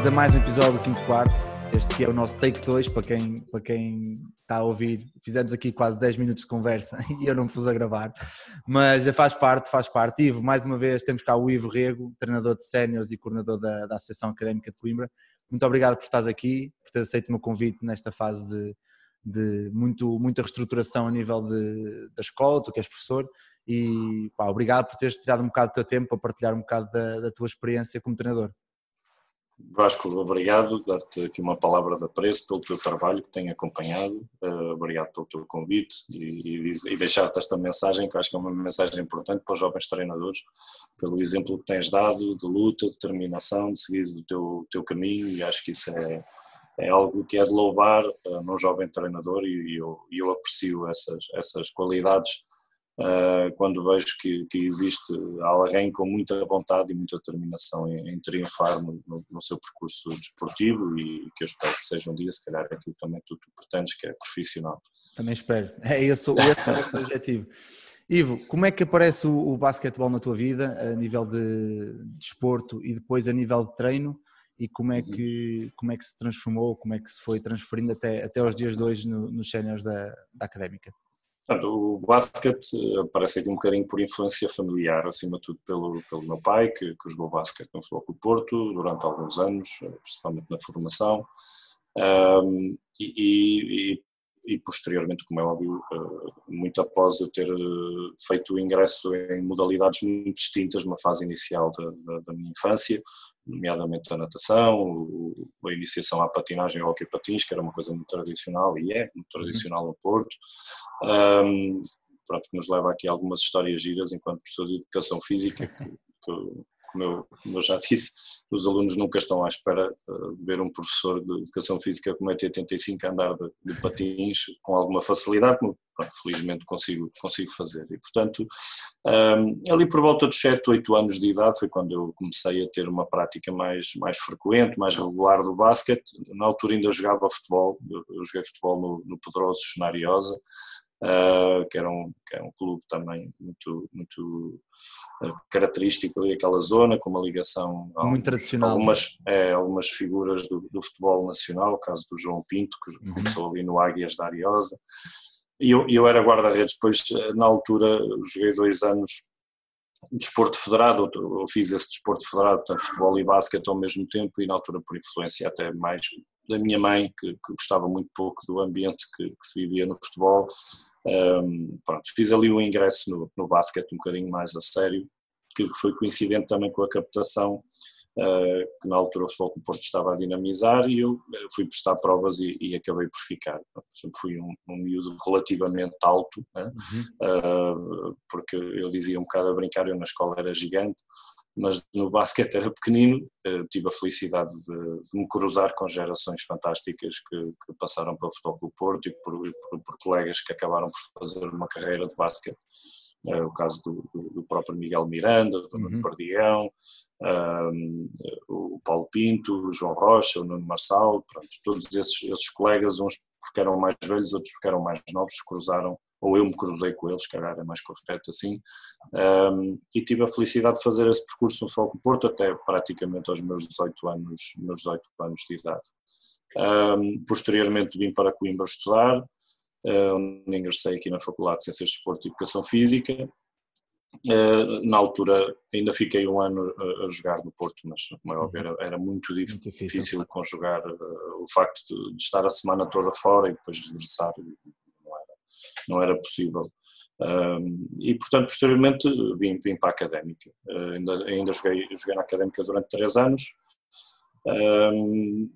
bem-vindos a mais um episódio do Quinto Quarto. Este que é o nosso take 2, para quem, para quem está a ouvir. Fizemos aqui quase 10 minutos de conversa e eu não me pus a gravar, mas já faz parte, faz parte. Ivo, mais uma vez temos cá o Ivo Rego, treinador de séniores e coordenador da, da Associação Académica de Coimbra. Muito obrigado por estares aqui, por ter aceito o meu convite nesta fase de, de muito, muita reestruturação a nível de, da escola, tu que és professor, e pá, obrigado por teres tirado um bocado do teu tempo para partilhar um bocado da, da tua experiência como treinador. Vasco, obrigado, dar-te aqui uma palavra de apreço pelo teu trabalho que tenho acompanhado, uh, obrigado pelo teu convite e, e, deixar-te esta mensagem, que acho que é uma mensagem importante para os jovens treinadores, pelo exemplo que tens dado de luta, de determinação, de seguir o teu, teu caminho e acho que isso é, é algo que é de louvar uh, num jovem treinador e, e eu, eu aprecio essas, essas qualidades uh, quando vejo que, que, existe alguém com muita vontade e muita determinação em, em triunfar no, no, no, seu percurso desportivo e que eu espero que seja um dia, se calhar, aquilo também tu, tu pretendes, que é profissional. Também espero. É esse, esse é o objetivo. Ivo, como é que aparece o, o basquetebol na tua vida, a nível de desporto e depois a nível de treino? E como é uhum. que, como é que se transformou, como é que se foi transferindo até, até aos dias de hoje no, nos séniores da, da académica? Portanto, o basquete aparece aqui um bocadinho por influência familiar, acima de tudo pelo, pelo meu pai, que, que jogou basquete no Futebol Porto durante alguns anos, principalmente na formação, um, e, e, e, posteriormente, como é óbvio, muito após eu ter feito o ingresso em modalidades muito distintas numa fase inicial da, da, da minha infância, nomeadamente a natação, a iniciação à patinagem ao hockey patins, que era uma coisa muito tradicional e é muito uhum. tradicional no Porto. Um, pronto, que nos leva aqui algumas histórias giras enquanto professor de educação física, que, que como eu, como eu já disse, os alunos nunca estão à espera eh, de ver um professor de educação física com 1,85m andar de, de, patins com alguma facilidade, como pronto, felizmente consigo, consigo fazer. E, portanto, um, ali por volta dos 7, 8 anos de idade foi quando eu comecei a ter uma prática mais, mais frequente, mais regular do basquete. Na altura ainda jogava futebol, eu joguei futebol no, no Pedroso Xenariosa, uh, que, era um, que era um clube também muito, muito uh, característico ali aquela zona, com uma ligação a muito tradicional. Algumas, é, algumas figuras do, do, futebol nacional, o caso do João Pinto, que uhum. começou ali no Águias da Ariosa. E eu, eu era guarda-redes, depois na altura joguei dois anos desporto federado, eu fiz esse desporto federado, portanto futebol e basquete ao mesmo tempo e na altura por influência até mais da minha mãe, que, que gostava muito pouco do ambiente que, que se vivia no futebol, um, pronto, fiz ali um ingresso no, no basquete um bocadinho mais a sério, que foi coincidente também com a captação uh, que na altura o Futebol Porto estava a dinamizar e eu eh, fui prestar provas e, e acabei por ficar. Sempre fui um, um miúdo relativamente alto, né? uhum. uh, porque eu dizia um bocado a brincar, eu na escola era gigante, mas no basquete era pequenino, eh, tive a felicidade de, de me cruzar com gerações fantásticas que, que passaram pelo Futebol do Porto e por, por, por, colegas que acabaram por fazer uma carreira de basquete. É o caso do, do, próprio Miguel Miranda, do uhum. Perdião, um, o Paulo Pinto, o João Rocha, o Nuno Marçal, pronto, todos esses, esses colegas, uns porque eram mais velhos, outros porque eram mais novos, cruzaram ou eu me cruzei com eles, calhar é mais correto assim, um, e tive a felicidade de fazer esse percurso no Foco Porto até praticamente aos meus 18 anos, meus 18 anos de idade. Um, posteriormente vim para Coimbra estudar, onde ingressei aqui na Faculdade de Ciências de Desporto e Educação Física. Uh, na altura ainda fiquei um ano a, jogar no Porto, mas como é óbvio, era, muito, muito, difícil, conjugar uh, o facto de, estar a semana toda fora e depois regressar não era possível. Um, e, portanto, posteriormente vim, vim para a académica. Uh, ainda, ainda joguei, joguei na académica durante três anos. Um,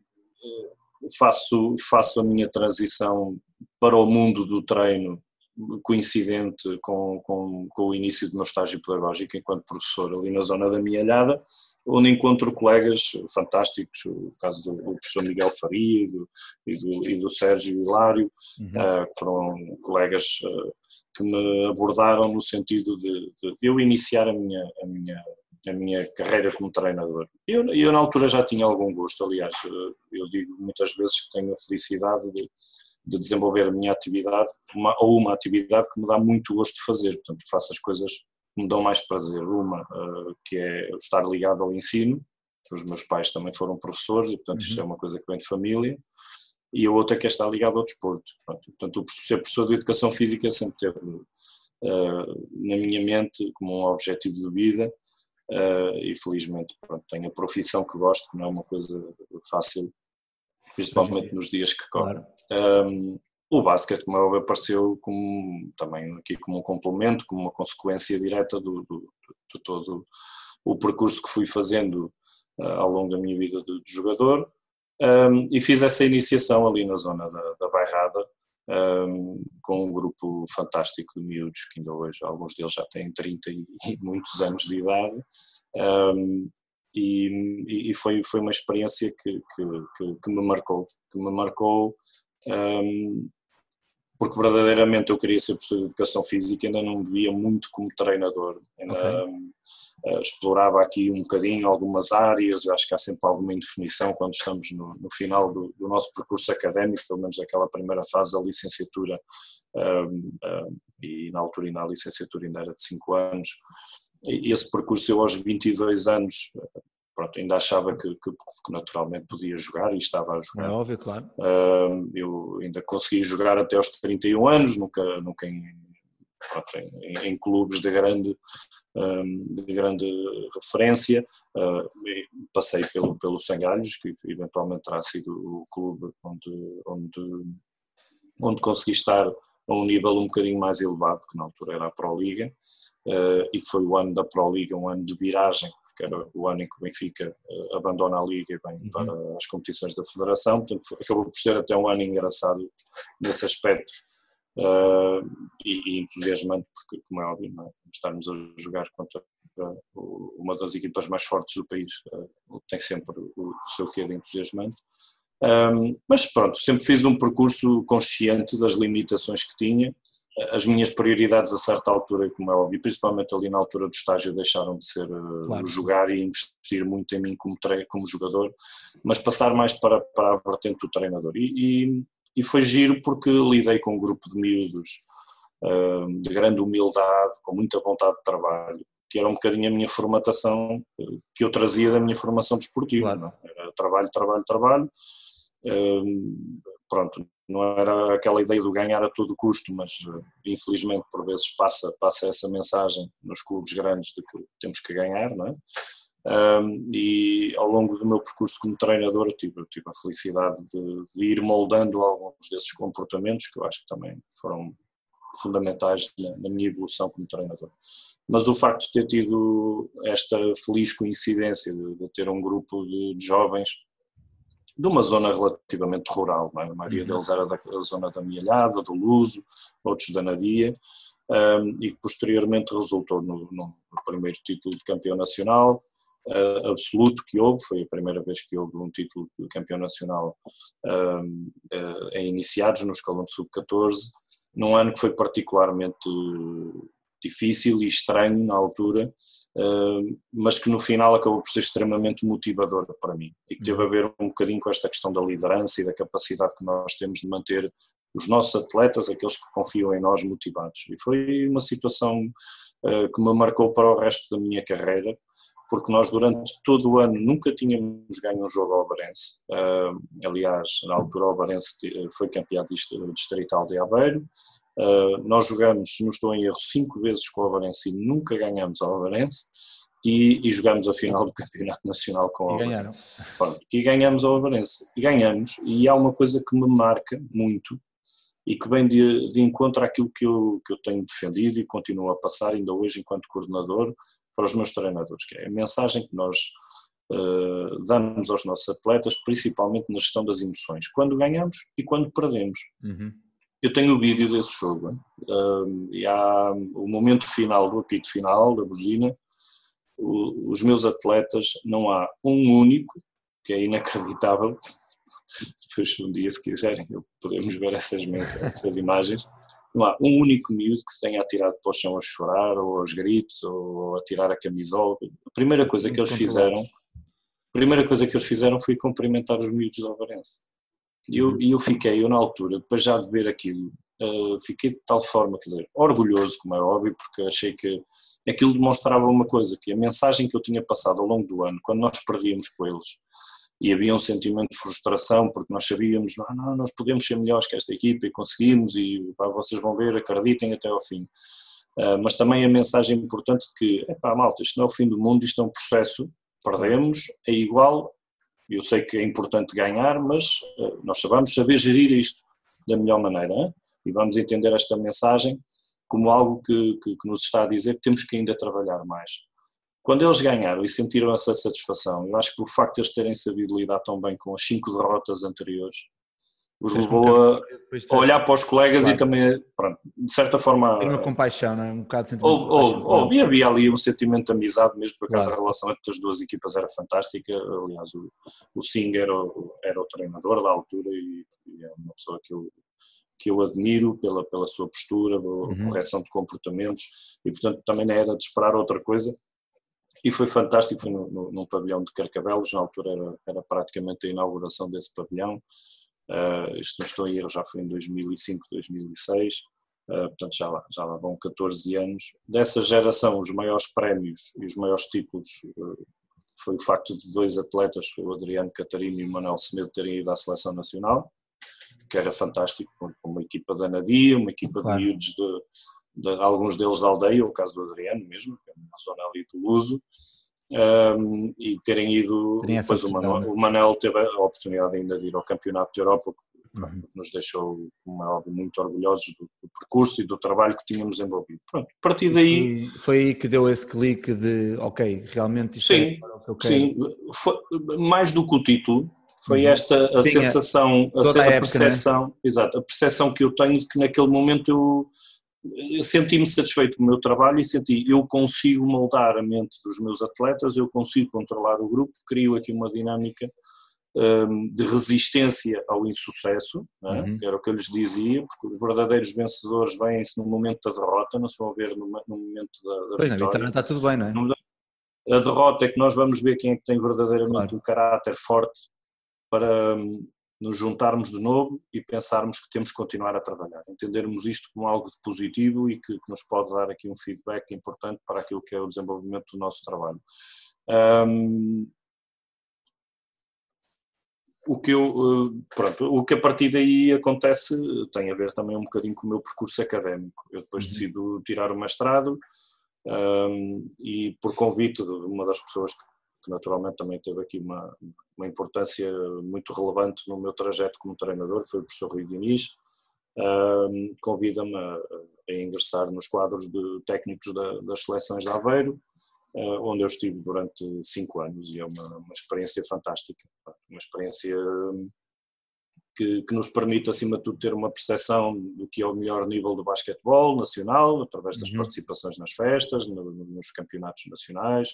faço, faço a minha transição para o mundo do treino coincidente com, com, com, o início do meu estágio pedagógico enquanto professor ali na zona da Mialhada, onde encontro colegas fantásticos, o caso do, do professor Miguel Faria e do, e do, e do Sérgio Hilário, uhum. uh, foram colegas uh, que me abordaram no sentido de, de, eu iniciar a minha, a minha, a minha carreira como treinador. Eu, eu na altura já tinha algum gosto, aliás, eh, eu digo muitas vezes que tenho a felicidade de de desenvolver a minha atividade, uma, ou uma atividade que me dá muito gosto de fazer, portanto faço as coisas me dão mais prazer, uma uh, que é estar ligado ao ensino, os meus pais também foram professores e portanto isto é uhum. uma coisa que vem de família e a outra é que é estar ligado ao desporto. Portanto, ser professor de educação física sempre teve uh, na minha mente como um objetivo de vida uh, e felizmente pronto, tenho a profissão que gosto, que não é uma coisa fácil, principalmente nos dias que correm. Claro. Um, o basquete, como é apareceu como, também aqui como um complemento, como uma consequência direta do, do, do todo o percurso que fui fazendo uh, ao longo da minha vida de, de jogador. Um, e fiz essa iniciação ali na zona da, da Bairrada um, com um grupo fantástico de miúdos que ainda hoje alguns deles já têm 30 e, e muitos anos de idade. Um, e, e, foi, foi uma experiência que, que, que, que me marcou, que me marcou um, porque verdadeiramente eu queria ser professor de educação física, ainda não me via muito como treinador, ainda okay. uh, explorava aqui um bocadinho algumas áreas, eu acho que há sempre alguma indefinição quando estamos no, no final do, do, nosso percurso académico, pelo menos aquela primeira fase da licenciatura, e na altura ainda a licenciatura ainda era de 5 anos, e esse percurso eu aos 22 anos pronto, ainda achava que, que, que, naturalmente podia jogar e estava a jogar. É óbvio, claro. Uh, eu ainda consegui jogar até aos 31 anos, nunca, nunca em, pronto, em, em, clubes de grande, um, de grande referência. Uh, passei pelo, pelo Sangalhos, que eventualmente terá sido o clube onde, onde, onde consegui estar a um nível um bocadinho mais elevado, que na altura era a Pro Liga. Uh, e que foi o ano da Pro Liga, um ano de viragem, porque era o ano em que o Benfica uh, abandona a Liga e vem uhum. para as competições da Federação, portanto acabou por ser até um ano engraçado nesse aspecto uh, e, e, entusiasmante, porque como é óbvio, é? estarmos a jogar contra uma das equipas mais fortes do país tem sempre o, o seu quê de entusiasmante. Um, mas pronto, sempre fiz um percurso consciente das limitações que tinha, as minhas prioridades a certa altura, como é óbvio, principalmente ali na altura do estágio, deixaram de ser eh, claro. jogar e investir muito em mim como, como jogador, mas passar mais para, para a vertente do treinador. E, e, e foi giro porque lidei com um grupo de miúdos uh, de grande humildade, com muita vontade de trabalho, que era um bocadinho a minha formatação eh, que eu trazia da minha formação desportiva. Claro. Era trabalho, trabalho, trabalho. Pronto, não era aquela ideia do ganhar a todo custo, mas eh, infelizmente por vezes passa, passa essa mensagem nos clubes grandes de que temos que ganhar, não é? Um, e ao longo do meu percurso como treinador tive, tive a felicidade de, de, ir moldando alguns desses comportamentos que eu acho que também foram fundamentais na, na minha evolução como treinador. Mas o facto de ter tido esta feliz coincidência de, de ter um grupo de, de jovens de uma zona relativamente rural, é? a maioria uhum. deles era da zona da Mialhada, do Luso, outros da Nadia, um, e que posteriormente resultou no, no, primeiro título de campeão nacional uh, absoluto que houve, foi a primeira vez que houve um título de campeão nacional um, uh, em iniciados no escalão de sub-14, num ano que foi particularmente difícil e estranho na altura, mas que no final acabou por ser extremamente motivador para mim e que teve a ver um bocadinho com esta questão da liderança e da capacidade que nós temos de manter os nossos atletas, aqueles que confiam em nós, motivados. E foi uma situação ah, que me marcou para o resto da minha carreira, porque nós durante todo o ano nunca tínhamos ganho um jogo ao Alvarense. aliás, na altura o Alvarense foi campeão distrital de Aveiro, Uh, nós jogamos, se não estou em erro, cinco vezes com o Avarense e nunca ganhamos ao Avarense e, e jogamos a final do Campeonato Nacional com o Avarense. E ganhamos ao Avarense. E ganhamos, e há uma coisa que me marca muito e que vem de, de encontro àquilo que eu, que eu tenho defendido e continuo a passar ainda hoje enquanto coordenador para os meus treinadores, que é a mensagem que nós uh, damos aos nossos atletas, principalmente na gestão das emoções, quando ganhamos e quando perdemos. Uhum eu tenho o vídeo desse jogo e há o momento final do apito final da buzina. O, os meus atletas, não há um único, que é inacreditável. Depois, um dia, se quiserem, podemos ver essas, essas imagens. Não há um único miúdo que tenha atirado para o chão a chorar, ou aos gritos, ou a tirar a camisola. A primeira coisa que eles fizeram, a primeira coisa que eles fizeram foi cumprimentar os miúdos do Alvarense. E eu, uhum. eu fiquei, eu na altura, depois já de ver aquilo, uh, fiquei de tal forma, quer dizer, orgulhoso, como é óbvio, porque achei que aquilo demonstrava uma coisa, que a mensagem que eu tinha passado ao longo do ano, quando nós perdíamos com eles, e havia um sentimento de frustração, porque nós sabíamos, não, não nós podemos ser melhores que esta equipa e conseguimos, e pá, vocês vão ver, acreditem até ao fim. Uh, mas também a mensagem importante de que, é pá, malta, isto não é o fim do mundo, isto é um processo, perdemos, é igual, eu sei que é importante ganhar, mas uh, nós sabemos saber gerir isto da melhor maneira, hein? e vamos entender esta mensagem como algo que, que, que nos está a dizer que temos que ainda trabalhar mais. Quando eles ganharam e sentiram essa satisfação, eu acho que o facto de eles terem sabido lidar tão bem com as cinco derrotas anteriores, os levou a, a olhar para os colegas claro. e também, pronto, de certa forma. Tem uma compaixão, não é? Um bocado de sentimento ou, ou, ou, havia ali um sentimento de amizade mesmo, por acaso claro. a relação entre as duas equipas era fantástica. Aliás, o, o Singh era, era o treinador da altura e, e é uma pessoa que eu, que eu admiro pela, pela sua postura, uhum. correção de comportamentos e, portanto, também não era de esperar outra coisa. E foi fantástico, foi no, no, num pavilhão de Carcabelos, na altura era, era praticamente a inauguração desse pavilhão. Uh, isto não estou a ir, já foi em 2005, 2006, uh, portanto já, já lá vão 14 anos. Dessa geração, os maiores prémios e os maiores títulos uh, foi o facto de dois atletas, o Adriano Catarino e o Manuel Semedo, terem ido à seleção nacional que era fantástico, com uma equipa da Nadia, uma equipa claro. de miúdos de, de, alguns deles da aldeia, o caso do Adriano mesmo, que é uma zona ali do Luso, um, e terem ido, Teria depois o Manel, o Manel, teve a oportunidade ainda de ir ao Campeonato de Europa, que uhum. nos deixou, como é óbvio, muito orgulhosos do, do, percurso e do trabalho que tínhamos envolvido. Pronto, a partir daí... Foi, foi aí que deu esse clique de, ok, realmente isto sim, é o que eu quero. Sim, foi, mais do que o título, foi uhum. esta a Sim, sensação, a, a, a época, percepção, né? exato, a percepção que eu tenho de que naquele momento eu senti-me satisfeito com o meu trabalho e senti eu consigo moldar a mente dos meus atletas, eu consigo controlar o grupo, crio aqui uma dinâmica um, de resistência ao insucesso, é? uhum. era o que eu lhes dizia, porque os verdadeiros vencedores vêm-se no momento da derrota, não se vão ver no, no momento da, da pois vitória. Pois está tudo bem, não é? A derrota é que nós vamos ver quem é que tem verdadeiramente claro. um caráter forte para hum, nos juntarmos de novo e pensarmos que temos que continuar a trabalhar, entendermos isto como algo de positivo e que, que nos pode dar aqui um feedback importante para aquilo que é o desenvolvimento do nosso trabalho. Um, o que eu, eh, pronto, o que a partir daí acontece tem a ver também um bocadinho com o meu percurso académico. Eu depois uhum. decido tirar o mestrado um, e por convite de uma das pessoas que que naturalmente também teve aqui uma, uma importância muito relevante no meu trajeto como treinador, foi o professor Rui Diniz, uh, convida-me a, a, ingressar nos quadros de técnicos da, das seleções de Aveiro, uh, onde eu estive durante cinco anos e é uma, uma experiência fantástica, uma experiência que, que, nos permite, acima de tudo, ter uma percepção do que é o melhor nível do basquetebol nacional, através das uhum. participações nas festas, no, nos campeonatos nacionais,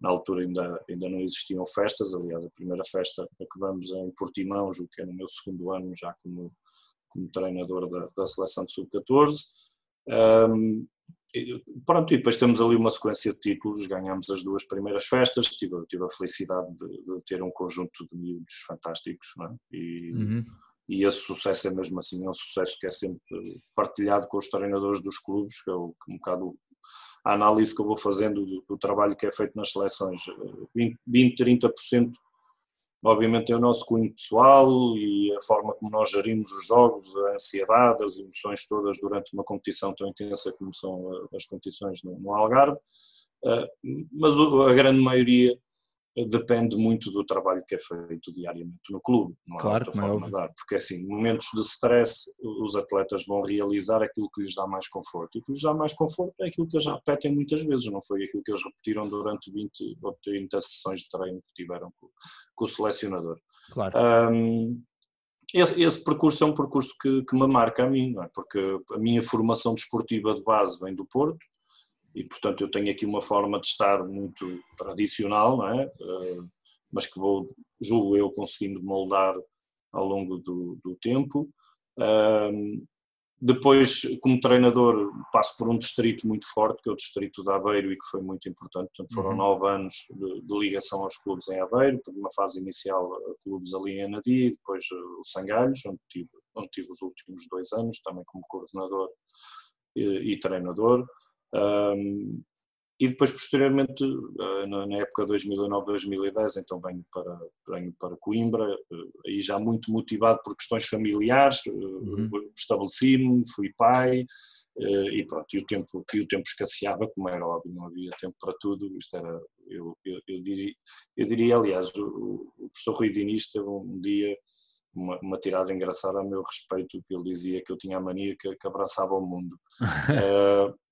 na altura ainda, ainda não existiam festas, aliás, a primeira festa acabamos em Portimão, julgo que é no meu segundo ano já como, como treinador da, da seleção de sub-14. Um, e, pronto, e depois temos ali uma sequência de títulos, ganhamos as duas primeiras festas, tive, tive a felicidade de, de, ter um conjunto de miúdos fantásticos, é? e, uhum. e esse sucesso é mesmo assim, é um sucesso que é sempre partilhado com os treinadores dos clubes, que é o, um bocado a análise que eu vou fazendo do, do trabalho que é feito nas seleções. 20, 20 30% obviamente é o nosso cunho pessoal e a forma como nós gerimos os jogos, a ansiedade, as emoções todas durante uma competição tão intensa como são as competições no, no Algarve, eh, mas a grande maioria depende muito do trabalho que é feito diariamente no clube, não há claro, outra forma é de dar, porque assim, momentos de stress os atletas vão realizar aquilo que lhes dá mais conforto, e o que lhes dá mais conforto é aquilo que eles repetem muitas vezes, não foi aquilo que eles repetiram durante 20 ou 30 sessões de treino que tiveram com, com o selecionador. Claro. Um, esse, esse, percurso é um percurso que, que me marca a mim, é? porque a minha formação desportiva de base vem do Porto, e portanto eu tenho aqui uma forma de estar muito tradicional, não é? Uh, mas que vou, julgo eu, conseguindo moldar ao longo do, do tempo. Uh, depois, como treinador, passo por um distrito muito forte, que é o distrito de Aveiro, e que foi muito importante. Portanto, foram uhum. nove anos de, de, ligação aos clubes em Aveiro, por uma fase inicial clubes ali em Anadia, depois o Sangalhos, onde tive, onde tive os últimos dois anos, também como coordenador e, e treinador. Um, e depois, posteriormente, eh, na época 2009-2010, então venho para, venho para Coimbra, eh, aí já muito motivado por questões familiares, eh, uhum. estabeleci-me, fui pai, e pronto, e o, tempo, e o tempo escasseava, como era óbvio, não havia tempo para tudo, isto era, eu, eu, eu diria, eu diria, aliás, o, o professor Rui Diniz teve um dia uma, uma, tirada engraçada a meu respeito, que ele dizia que eu tinha a mania que, que abraçava o mundo. uh,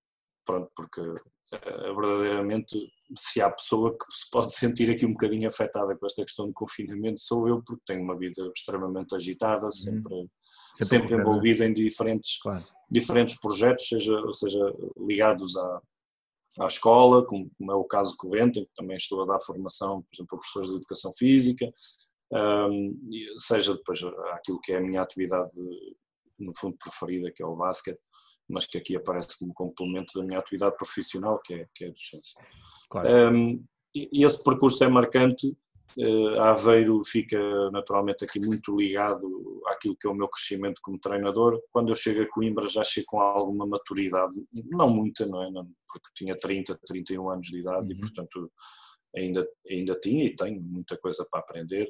pronto, porque uh, verdadeiramente se há pessoa que se pode sentir aqui um bocadinho afetada com esta questão de confinamento sou eu, porque tenho uma vida extremamente agitada, uhum. sempre, sempre, sempre é? envolvido em diferentes, claro. diferentes projetos, seja, ou seja, ligados à, à escola, como, como, é o caso corrente, em que também estou a dar formação, por exemplo, a professores de educação física, um, seja depois aquilo que é a minha atividade, no fundo, preferida, que é o basquete, mas que aqui aparece como complemento da minha atividade profissional, que é, que é a docência. Claro. Um, e esse percurso é marcante, uh, Aveiro fica naturalmente aqui muito ligado àquilo que é o meu crescimento como treinador. Quando eu chego a Coimbra já chego com alguma maturidade, não muita, não é? porque tinha 30, 31 anos de idade uhum. e portanto ainda, ainda tinha e tenho muita coisa para aprender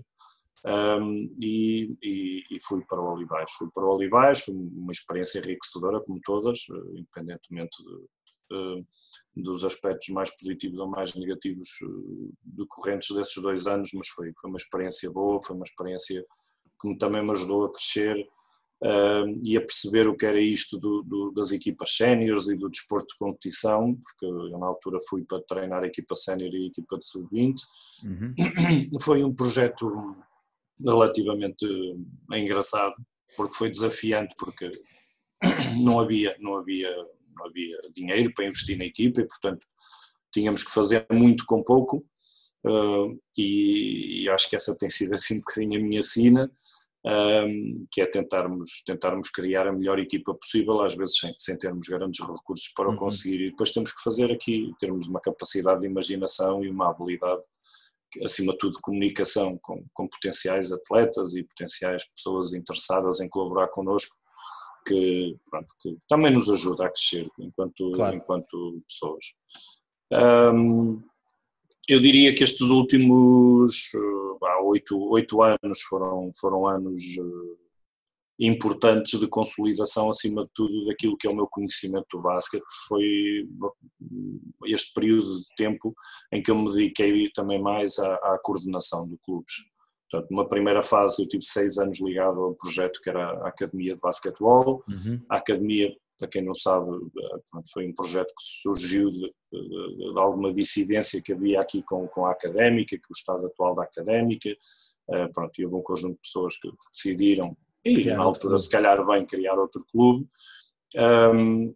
um, e, e, e, fui para o Olivais. Fui para o Olivais, foi uma experiência enriquecedora, como todas, eh, independentemente de, de, dos aspectos mais positivos ou mais negativos eh, decorrentes desses dois anos, mas foi, foi uma experiência boa, foi uma experiência que também me ajudou a crescer uh, e a perceber o que era isto do, do, das equipas séniores e do desporto de competição, porque eu na altura fui para treinar a equipa sénior e a equipa de sub-20. Uhum. Foi um projeto relativamente engraçado, porque foi desafiante, porque não havia, não havia, não havia dinheiro para investir na equipa e, portanto, tínhamos que fazer muito com pouco. Uh, e, e, acho que essa tem sido assim um bocadinho a minha sina, um, que é tentarmos, tentarmos criar a melhor equipa possível, às vezes sem, sem termos grandes recursos para o uhum. conseguir, e depois temos que fazer aqui, termos uma capacidade de imaginação e uma habilidade acima de tudo, comunicação com, com potenciais atletas e potenciais pessoas interessadas em colaborar connosco, que, pronto, que também nos ajuda a crescer enquanto, claro. enquanto pessoas. Um, eu diria que estes últimos oito, oito anos foram, foram anos uh, importantes de consolidação, acima de tudo, daquilo que é o meu conhecimento do basquete. Foi este período de tempo em que eu me dediquei também mais à, à coordenação do clubes. Portanto, numa primeira fase eu tive seis anos ligado ao projeto que era a Academia de Basquetebol. Uhum. A Academia, para quem não sabe, foi um projeto que surgiu de, de, de alguma dissidência que havia aqui com, com a Académica, que o estado atual da Académica. Uh, pronto, e houve um conjunto de pessoas que decidiram e na altura se calhar bem criar outro clube. Um,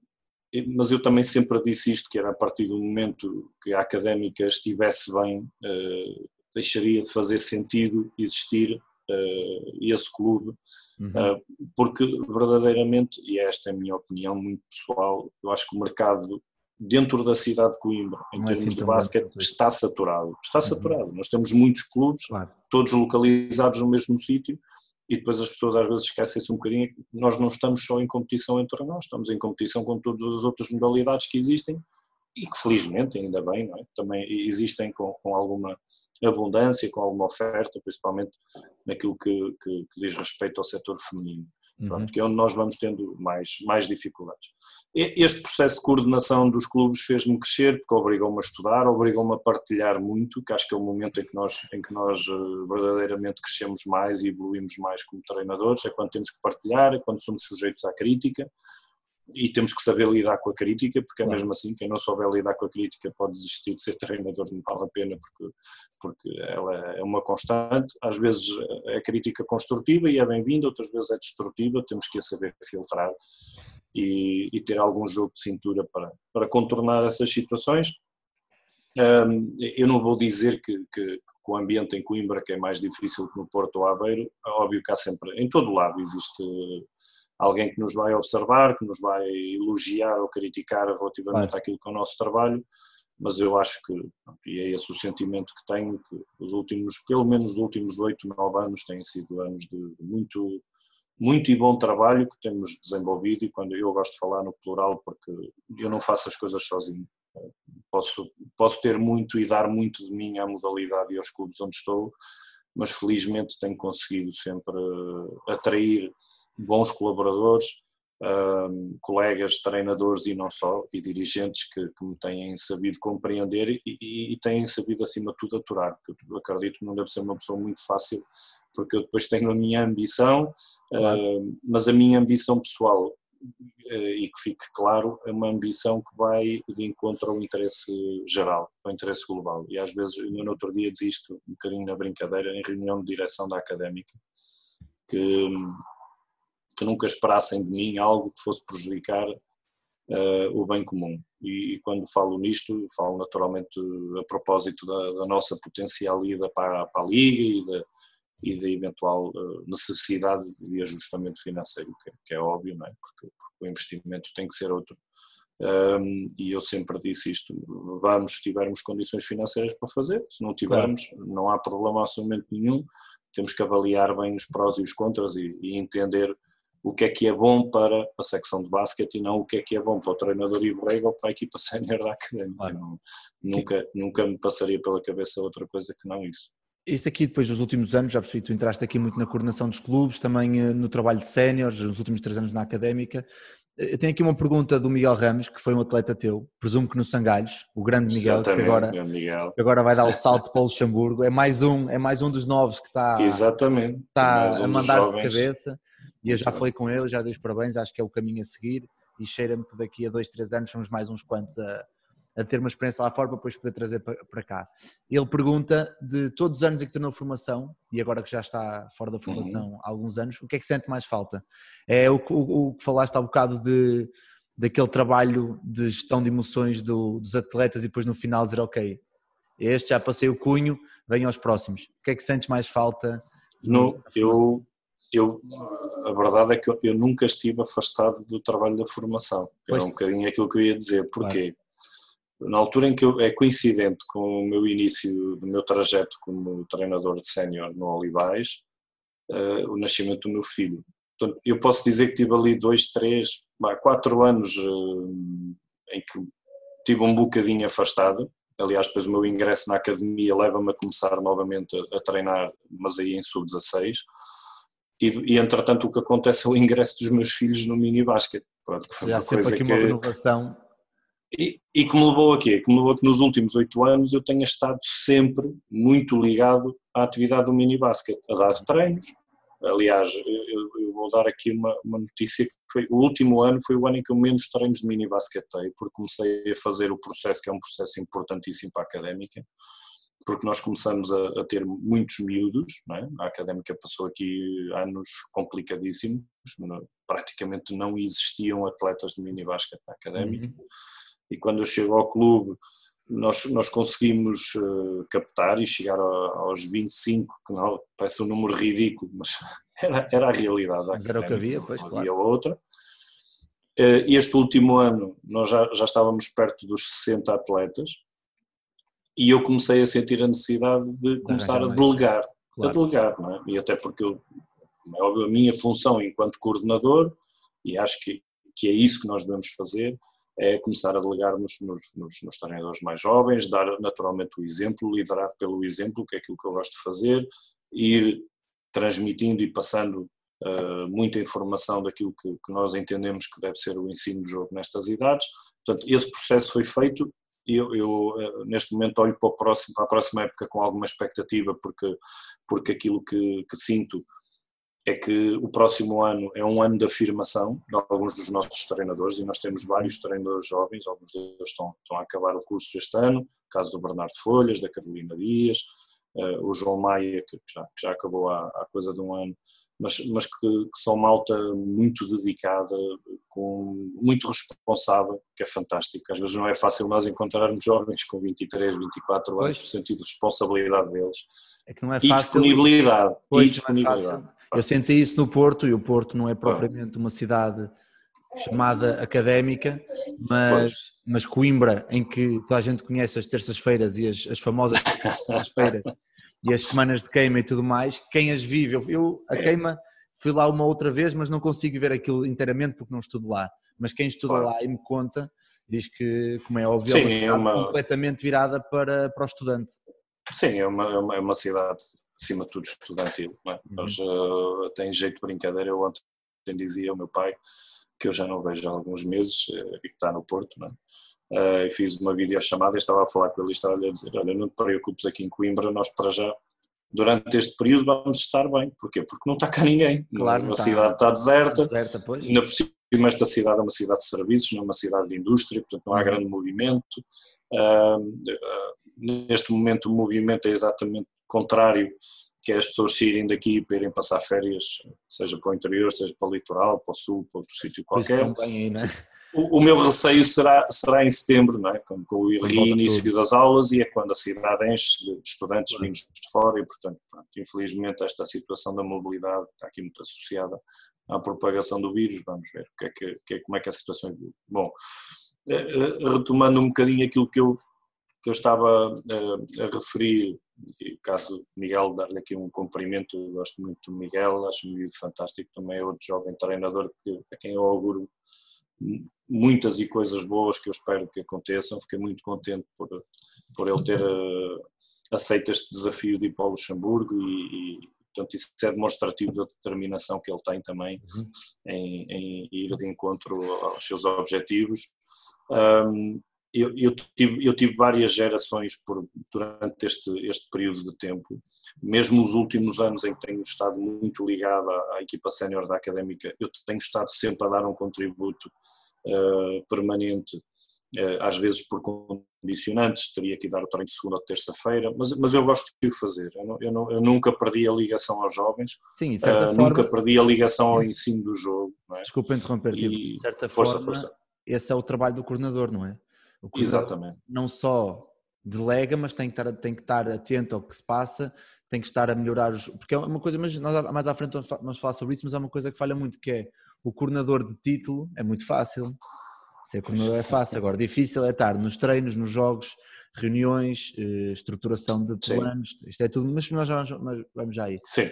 mas eu também sempre disse isto, que era a partir do momento que a académica estivesse bem, uh, deixaria de fazer sentido existir uh, esse clube, uhum. uh, porque verdadeiramente, e esta é a minha opinião muito pessoal, eu acho que o mercado dentro da cidade de Coimbra, em Não é termos é de basquete, está saturado. Está uhum. saturado. Uhum. Nós temos muitos clubes, claro. todos localizados no mesmo sítio, e depois as pessoas às vezes esquecem-se um bocadinho nós não estamos só em competição entre nós, estamos em competição com todas as outras modalidades que existem e que felizmente, ainda bem, é? também existem com, com, alguma abundância, com alguma oferta, principalmente naquilo que, que, que diz respeito ao setor feminino uhum. que é onde nós vamos tendo mais, mais dificuldades. Este processo de coordenação dos clubes fez-me crescer, porque obrigou-me a estudar, obrigou-me a partilhar muito, que acho que é o momento em que nós, em que nós eh, verdadeiramente crescemos mais e evoluímos mais como treinadores, é quando temos que partilhar, é quando somos sujeitos à crítica, e temos que saber lidar com a crítica, porque é mesmo assim, quem não souber lidar com a crítica pode desistir de ser treinador, não vale a pena, porque, porque ela é uma constante. Às vezes é crítica construtiva e é bem-vinda, outras vezes é destrutiva, temos que a saber filtrar e, e, ter algum jogo de cintura para, para contornar essas situações. Um, eu não vou dizer que, que, que, o ambiente em Coimbra que é mais difícil que no Porto ou Aveiro, é óbvio que há sempre, em todo lado existe alguém que nos vai observar, que nos vai elogiar ou criticar relativamente claro. àquilo que é o nosso trabalho, mas eu acho que, e é esse o sentimento que tenho, que os últimos, pelo menos os últimos oito, nove anos têm sido anos de muito, muito e bom trabalho que temos desenvolvido e quando eu gosto de falar no plural porque eu não faço as coisas sozinho. Posso, posso ter muito e dar muito de mim à modalidade e aos clubes onde estou, mas felizmente tenho conseguido sempre atrair bons colaboradores, um, colegas, treinadores e não só, e dirigentes que, que me têm sabido compreender e, e, e, têm sabido acima de tudo aturar, porque eu acredito que não deve ser uma pessoa muito fácil, porque eu depois tenho a minha ambição, claro. uh, mas a minha ambição pessoal, uh, e que fique claro, é uma ambição que vai de encontro ao interesse geral, ao interesse global, e às vezes, eu no outro dia desisto um bocadinho na brincadeira, em reunião de direção da académica, que que nunca esperassem de mim algo que fosse prejudicar uh, o bem comum. E, e, quando falo nisto, falo naturalmente a propósito da, da nossa potencial ida para, para a Liga e da, e da eventual uh, necessidade de ajustamento financeiro, que, que é óbvio, não é? Porque, porque, o investimento tem que ser outro. Um, e eu sempre disse isto: vamos, se tivermos condições financeiras para fazer, se não tivermos, claro. não há problema absolutamente nenhum. Temos que avaliar bem os prós e os contras e, e entender o que é que é bom para a secção de basquete e não o que é que é bom para o treinador Iborrega ou para a equipa sénior da académica. Claro. nunca, nunca me passaria pela cabeça outra coisa que não isso. Isto aqui, depois dos últimos anos, já percebi, tu entraste aqui muito na coordenação dos clubes, também eh, no trabalho de séniores, nos últimos três anos na académica. Eu tenho aqui uma pergunta do Miguel Ramos, que foi um atleta teu, presumo que no Sangalhos, o grande Miguel, Exatamente, que agora, Miguel. agora vai dar o salto para o Luxemburgo. É mais um, é mais um dos novos que está, Exatamente. está um a mandar-se de cabeça. E eu já falei com ele, já dei os parabéns, acho que é o caminho a seguir e cheira-me que daqui a dois, três anos somos mais uns quantos a, a ter uma experiência lá fora para depois poder trazer para, cá. Ele pergunta de todos os anos em que tornou formação e agora que já está fora da formação uhum. há alguns anos, o que é que sente mais falta? É o, o, o que falaste há um bocado de, daquele trabalho de gestão de emoções do, dos atletas e depois no final dizer ok, este já passei o cunho, venham aos próximos. O que é que sentes mais falta? No, eu eu, a verdade é que eu, eu, nunca estive afastado do trabalho da formação. É um bocadinho aquilo que eu ia dizer. Porquê? Claro. Na altura em que eu, é coincidente com o meu início do meu trajeto como treinador de sénior no Olivais, uh, o nascimento do meu filho. Portanto, eu posso dizer que tive ali dois, três, quatro anos uh, em que tive um bocadinho afastado. Aliás, depois o meu ingresso na academia leva-me a começar novamente a, a treinar, mas aí em sub-16 e, e entretanto o que acontece é o ingresso dos meus filhos no mini basket. Pronto, que foi Já uma coisa aqui que... uma renovação. E, e que me levou a quê? Que me levou a que nos últimos oito anos eu tenha estado sempre muito ligado à atividade do mini basket, a dar treinos. Aliás, eu, eu vou dar aqui uma, uma notícia que foi o último ano foi o ano em que eu menos treinos de mini basket porque comecei a fazer o processo que é um processo importantíssimo para a académica porque nós começamos a, a ter muitos miúdos, é? a académica passou aqui anos complicadíssimos, praticamente não existiam atletas de mini basquete na académica, uhum. e quando eu chego ao clube nós, nós conseguimos uh, captar e chegar a, aos 25, que não, parece um número ridículo, mas era, era a realidade. Mas era o que havia, pois, havia claro. outra. Uh, este último ano nós já, já estávamos perto dos 60 atletas, e eu comecei a sentir a necessidade de começar a delegar, claro. a delegar, não é? E até porque eu, é óbvio, a minha função enquanto coordenador, e acho que, que é isso que nós devemos fazer, é começar a delegar nos, nos, nos, nos treinadores mais jovens, dar naturalmente o exemplo, liderar pelo exemplo, que é aquilo que eu gosto de fazer, ir transmitindo e passando uh, muita informação daquilo que, que, nós entendemos que deve ser o ensino do jogo nestas idades. Portanto, esse processo foi feito eu, eu, eh, neste momento olho para, próximo, para a próxima época com alguma expectativa, porque, porque aquilo que, que, sinto é que o próximo ano é um ano de afirmação de alguns dos nossos treinadores, e nós temos vários treinadores jovens, alguns deles estão, estão a acabar o curso este ano, caso do Bernardo Folhas, da Carolina Dias, uh, o João Maia, que já, que já acabou há, há coisa de um ano, mas, mas que, que, são malta muito dedicada, com, muito responsável, que é fantástico. Às vezes não é fácil nós encontrarmos jovens com 23, 24 anos, no sentido de responsabilidade deles. É que não é fácil. E disponibilidade. Pois, e disponibilidade. É Eu senti isso no Porto, e o Porto não é propriamente uma cidade chamada académica, mas, mas Coimbra, em que toda a gente conhece as terças-feiras e as, as famosas terças-feiras e as semanas de queima e tudo mais, quem as vive, eu, eu a é. queima fui lá uma outra vez, mas não consigo ver aquilo inteiramente porque não estudo lá. Mas quem estuda claro. lá e me conta, diz que, como é óbvio, Sim, é uma, é uma completamente virada para, para o estudante. Sim, é uma, é uma, é uma cidade, acima de tudo, estudantil. É? uhum. Mas uh, tem jeito de brincadeira. Eu ontem dizia ao meu pai, que eu já não vejo há alguns meses, uh, e que está no Porto, não é? Uh, e fiz uma videochamada e estava a falar com ele e estava a dizer, olha, não te preocupes aqui em Coimbra, nós para já, durante este período vamos estar bem. Porquê? Porque não está cá ninguém. Claro, a cidade está deserta, está deserta pois. ainda por cima esta cidade é uma cidade de serviços, não é uma cidade de indústria, portanto não há uhum. grande movimento. Uh, neste momento o movimento é exatamente contrário, que é as pessoas saírem daqui para irem passar férias, seja para o interior, seja para o litoral, para o sul, para outro sítio qualquer. Aí, não é? O, o, meu receio será, será em setembro, não é? com, com o reinício das aulas e é quando a cidade enche de estudantes vindos de fora e, portanto, pronto, infelizmente esta situação da mobilidade está aqui muito associada à propagação do vírus, vamos ver que é que, que é, como é que a situação é. Bom, eh, eh, retomando um bocadinho aquilo que eu, que eu estava a, eh, a referir, caso Miguel dar-lhe aqui um cumprimento, gosto muito do Miguel, acho um vídeo fantástico, também é outro jovem treinador que, a quem eu auguro muitas e coisas boas que eu espero que aconteçam. Fiquei muito contente por, por ele ter uh, aceito este desafio de ir para o Luxemburgo e, e portanto isso é demonstrativo da determinação que ele tem também uhum. em, em, ir de encontro aos seus objetivos. Um, eu, eu, tive, eu tive várias gerações por, durante este, este período de tempo, mesmo os últimos anos em que tenho estado muito ligado à, à equipa sénior da Académica, eu tenho estado sempre a dar um contributo uh, permanente, uh, às vezes por condicionantes, teria que dar o treino de segunda ou terça-feira, mas, mas eu gosto de o fazer, eu, não, eu, não, eu, nunca perdi a ligação aos jovens, Sim, uh, forma, nunca perdi a ligação ao ensino do jogo. É? Desculpa interromper, de certa força, forma, força. esse é o trabalho do coordenador, não é? Exatamente. Não só delega, mas tem que, estar, tem que estar atento ao que se passa, tem que estar a melhorar os. Porque é uma coisa, mas nós mais à frente vamos falar sobre isso, mas é uma coisa que falha muito, que é o coordenador de título é muito fácil. Ser coordenador é fácil, agora difícil é estar nos treinos, nos jogos, reuniões, eh, estruturação de planos, Sim. isto é tudo, mas nós já vamos, vamos já aí. Sim.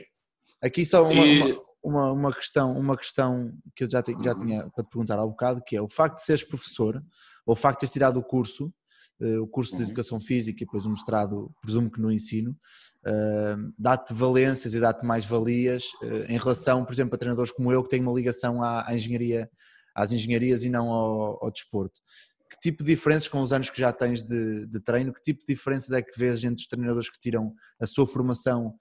Aqui só uma, e... uma, uma, questão, uma questão que eu já, já tinha para te perguntar há um bocado, que é o facto de seres professor, ou o facto de teres tirado o curso, eh, o curso de uhum. Educação Física e depois o mestrado, presumo que no ensino, eh, dá-te valências e dá-te mais valias eh, em relação, por exemplo, a treinadores como eu que têm uma ligação à, à engenharia, às engenharias e não ao, ao, desporto. Que tipo de diferenças com os anos que já tens de, de, treino, que tipo de diferenças é que vês entre os treinadores que tiram a sua formação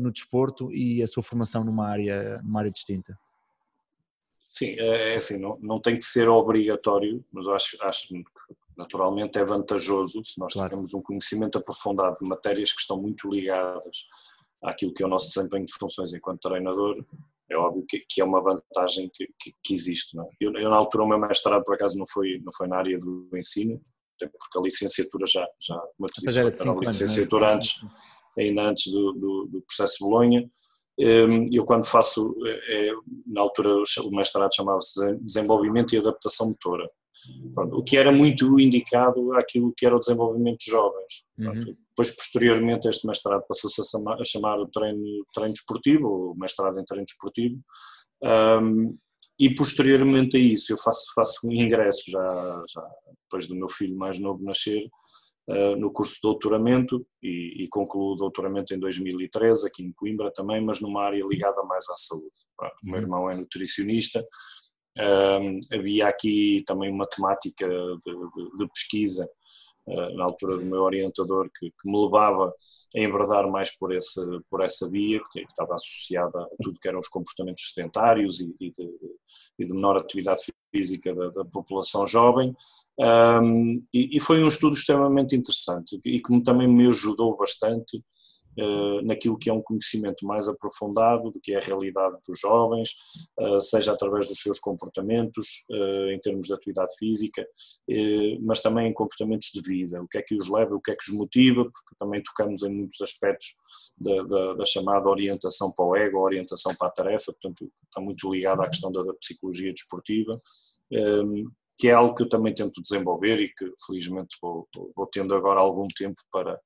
no desporto e a sua formação numa área, numa área distinta? Sim, é, é assim, não, não tem que ser obrigatório, mas acho, acho que naturalmente é vantajoso se nós claro. temos um conhecimento aprofundado de matérias que estão muito ligadas àquilo que é o nosso desempenho de funções enquanto treinador, é óbvio que, que é uma vantagem que, que, que existe. É? eu, eu, na altura, o meu mestrado, por acaso, não foi, não foi na área do ensino, até porque a licenciatura já, já como eu te disse, era, era a licenciatura anos, antes, ainda antes do, do, do processo de Bolonha, eu quando faço, é, na altura o mestrado chamava-se Desenvolvimento e Adaptação Motora, o que era muito indicado àquilo que era o desenvolvimento de jovens. Uhum. Depois, posteriormente, este mestrado passou-se a, chamar o treino, treino esportivo, o mestrado em treino esportivo, um, e posteriormente a isso eu faço, faço um ingresso, já, já depois do meu filho mais novo nascer, no curso de doutoramento e, e concluo o doutoramento em 2013 aqui em Coimbra também, mas numa área ligada mais à saúde. O meu uhum. irmão é nutricionista, um, havia aqui também uma temática de, de, de pesquisa na altura do meu orientador que, que, me levava a enverdar mais por essa, por essa via, que, estava associada a tudo que eram os comportamentos sedentários e, e, de, e de, menor atividade física da, da população jovem, um, e, e, foi um estudo extremamente interessante e que também me ajudou bastante naquilo que é um conhecimento mais aprofundado do que é a realidade dos jovens, uh, seja através dos seus comportamentos, uh, em termos de atividade física, mas também em comportamentos de vida, o que é que os leva, o que é que os motiva, porque também tocamos em muitos aspectos da, da, da chamada orientação para o ego, orientação para a tarefa, portanto está muito ligado à questão da, da psicologia desportiva. Um, que é algo que eu também tento desenvolver e que felizmente vou, vou tendo agora algum tempo para,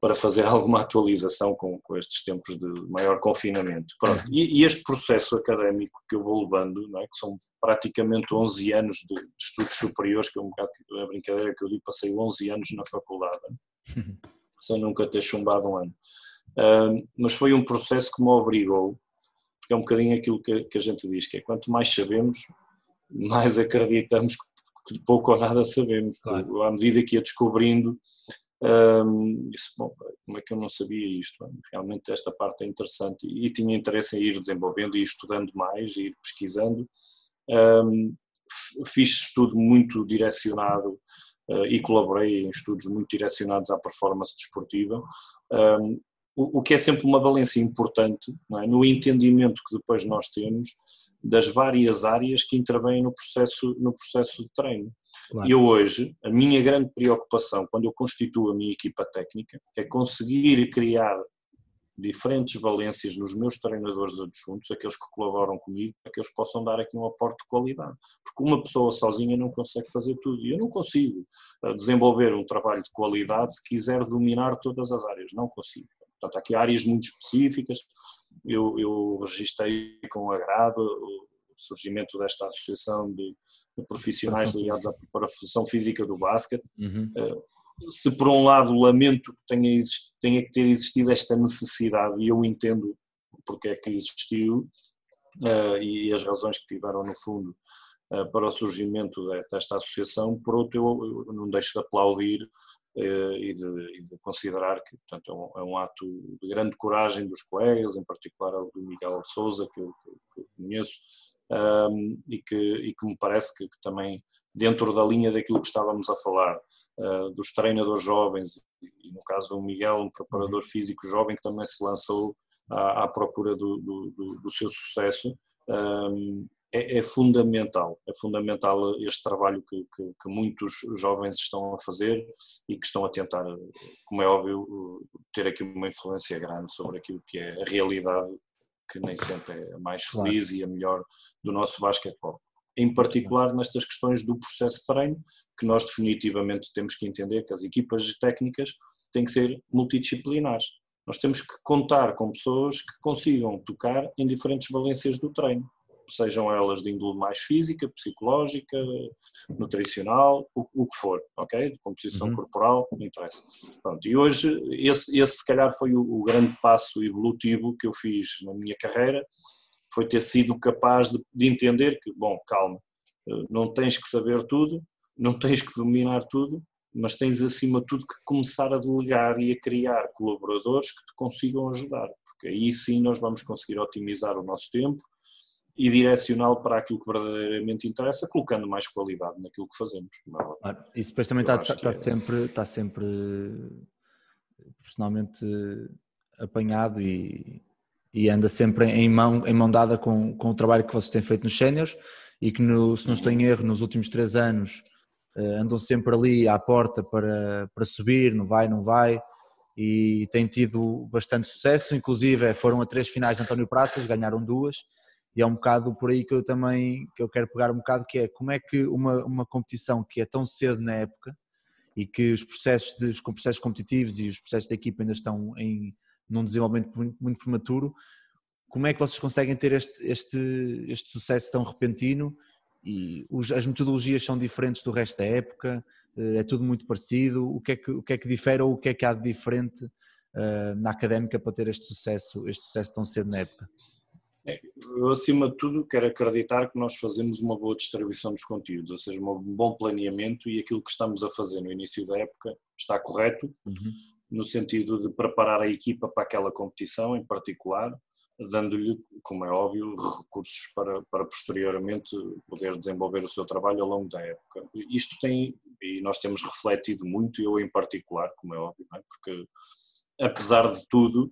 para fazer alguma atualização com, com estes tempos de maior confinamento. Pronto. E, e, este processo académico que eu vou levando, é? que são praticamente 11 anos de, de, estudos superiores, que é um bocado a brincadeira que eu digo, passei 11 anos na faculdade, sem nunca ter chumbado um ano. Uh, mas foi um processo que me obrigou, porque é um bocadinho aquilo que, que a gente diz, que é quanto mais sabemos, mais acreditamos que pouco ou nada sabemos. Claro. À medida que ia descobrindo disse, bom, como é que eu não sabia isto? Realmente esta parte é interessante e, e tinha interesse em ir desenvolvendo e estudando mais, ir pesquisando. Fiz estudo muito direcionado uh, e colaborei em estudos muito direcionados à performance desportiva, o, que é sempre uma valência importante é? no entendimento que depois nós temos das várias áreas que intervêm no processo, no processo de treino. Claro. Eu hoje, a minha grande preocupação quando eu constituo a minha equipa técnica é conseguir criar diferentes valências nos meus treinadores adjuntos, aqueles que colaboram comigo, para que eles possam dar aqui um aporte de qualidade. Porque uma pessoa sozinha não consegue fazer tudo. E eu não consigo eh, desenvolver um trabalho de qualidade se quiser dominar todas as áreas. Não consigo. Portanto, há aqui áreas muito específicas. Eu, eu registrei com agrado surgimento desta associação de, de profissionais ligados à preparação física do basquete. Uhum. Uh, se por um lado lamento que tenha, tenha que ter existido esta necessidade, e eu entendo porque é que existiu, uh, e as razões que tiveram no fundo uh, para o surgimento desta associação, por outro eu, eu não deixo de aplaudir e, de, e, de, considerar que portanto, é um, é, um, ato de grande coragem dos colegas, em particular o do Miguel Souza, que eu, que eu conheço, um, e, que, e que me parece que, que, também dentro da linha daquilo que estávamos a falar, uh, dos treinadores jovens, e no caso do Miguel, um preparador uhum. físico jovem que também se lançou à, à procura do, do, do, do, seu sucesso, um, é, é, fundamental, é fundamental este trabalho que, que, que, muitos jovens estão a fazer e que estão a tentar, como é óbvio, ter aqui uma influência grande sobre aquilo que é a realidade que nem sempre é a mais feliz claro. e a melhor do nosso basquetebol. Em particular nestas questões do processo de treino, que nós definitivamente temos que entender que as equipas técnicas têm que ser multidisciplinares. Nós temos que contar com pessoas que consigam tocar em diferentes valências do treino sejam elas de índole mais física, psicológica, nutricional, o, o que for, ok? De composição uhum. corporal, não interessa. Pronto, e hoje esse, esse se calhar foi o, o, grande passo evolutivo que eu fiz na minha carreira, foi ter sido capaz de, de entender que, bom, calma, eh, não tens que saber tudo, não tens que dominar tudo, mas tens acima de tudo que começar a delegar e a criar colaboradores que te consigam ajudar, porque aí sim nós vamos conseguir otimizar o nosso tempo, e direcioná-lo para aquilo que verdadeiramente interessa, colocando mais qualidade naquilo que fazemos. Claro, isso depois também está, está, é... sempre, está sempre personalmente apanhado e, e anda sempre em mão, em mão dada com, com o trabalho que vocês têm feito nos séniores e que, no, se não estou em erro, nos últimos três anos eh, andam sempre ali à porta para, para subir, não vai, não vai, e têm tido bastante sucesso, inclusive foram a três finais de António Pratas, ganharam duas, e é um bocado por aí que eu também que eu quero pegar um bocado que é como é que uma, uma competição que é tão cedo na época e que os processos de, os processos competitivos e os processos da equipa ainda estão em num desenvolvimento muito, muito prematuro como é que vocês conseguem ter este, este, este sucesso tão repentino? E os, as metodologias são diferentes do resto da época, eh, é tudo muito parecido, o que é que, o que, é que difere ou o que é que há de diferente uh, na académica para ter este sucesso, este sucesso tão cedo na época? Eu, acima de tudo, quero acreditar que nós fazemos uma boa distribuição dos conteúdos, ou seja, um bom planeamento e aquilo que estamos a fazer no início da época está correto, uhum. no sentido de preparar a equipa para aquela competição em particular, dando-lhe, como é óbvio, recursos para, para posteriormente poder desenvolver o seu trabalho ao longo da época. Isto tem, e nós temos refletido muito, eu em particular, como é óbvio, é? porque apesar de tudo,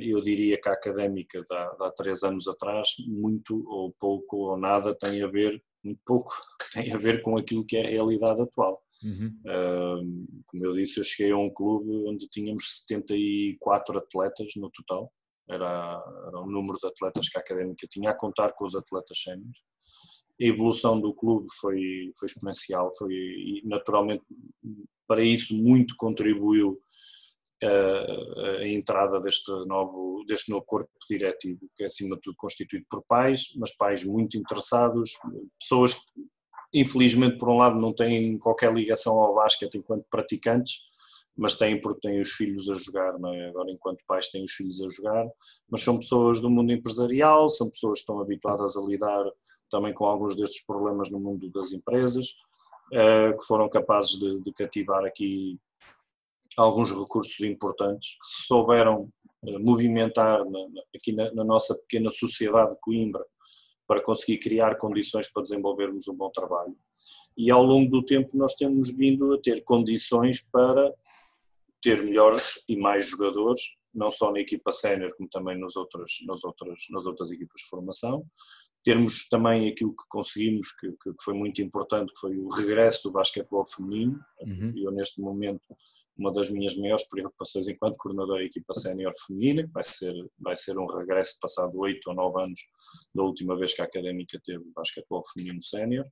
eu diria que a académica de há, três anos atrás, muito ou pouco ou nada tem a ver, muito pouco, tem a ver com aquilo que é a realidade atual. Uhum. Uh, como eu disse, eu cheguei a um clube onde tínhamos 74 atletas no total, era, era o número de atletas que a académica tinha, a contar com os atletas séniores. A evolução do clube foi, foi exponencial, foi, naturalmente para isso muito contribuiu a, entrada deste novo, deste novo corpo diretivo, que é acima de tudo constituído por pais, mas pais muito interessados, pessoas que infelizmente por um lado não têm qualquer ligação ao basquete enquanto praticantes, mas têm porque têm os filhos a jogar, não é? agora enquanto pais têm os filhos a jogar, mas são pessoas do mundo empresarial, são pessoas que estão habituadas a lidar também com alguns destes problemas no mundo das empresas, uh, que foram capazes de, de, cativar aqui alguns recursos importantes, que se souberam uh, movimentar na, aqui na, na, nossa pequena sociedade de Coimbra para conseguir criar condições para desenvolvermos um bom trabalho. E ao longo do tempo nós temos vindo a ter condições para ter melhores e mais jogadores, não só na equipa sénior, como também nos outros, nas, outras, nas outras equipas de formação. Termos também aquilo que conseguimos, que, que foi muito importante, que foi o regresso do basquetebol feminino. Uhum. Eu, neste momento, uma das minhas maiores preocupações enquanto coordenador da equipa sénior feminina, que vai ser, vai ser um regresso passado oito ou nove anos da última vez que a Académica teve basquetebol feminino sénior.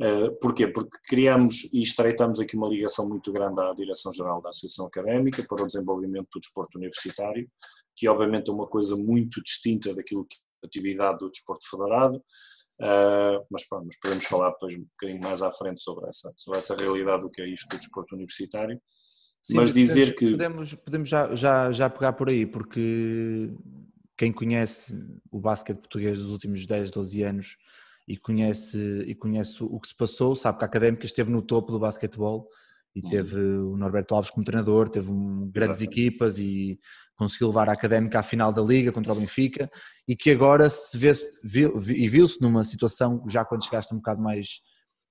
Uh, porquê? Porque criamos e estreitamos aqui uma ligação muito grande à Direção-Geral da Associação Académica para o desenvolvimento do desporto universitário, que obviamente é uma coisa muito distinta daquilo que atividade do desporto federado, uh, mas, pronto, mas podemos falar depois um bocadinho mais à frente sobre essa, sobre essa realidade do que é isto do desporto universitário. Sim, mas dizer podemos, que. Podemos, podemos já, já, já pegar por aí, porque quem conhece o basquete português dos últimos 10, 12 anos e conhece, e conhece o que se passou, sabe que a Académica esteve no topo do basquetebol e uhum. teve o Norberto Alves como treinador, teve um, grandes equipas e conseguiu levar a Académica à final da Liga contra o Benfica e que agora se vê viu, e viu-se numa situação, já quando chegaste um bocado mais,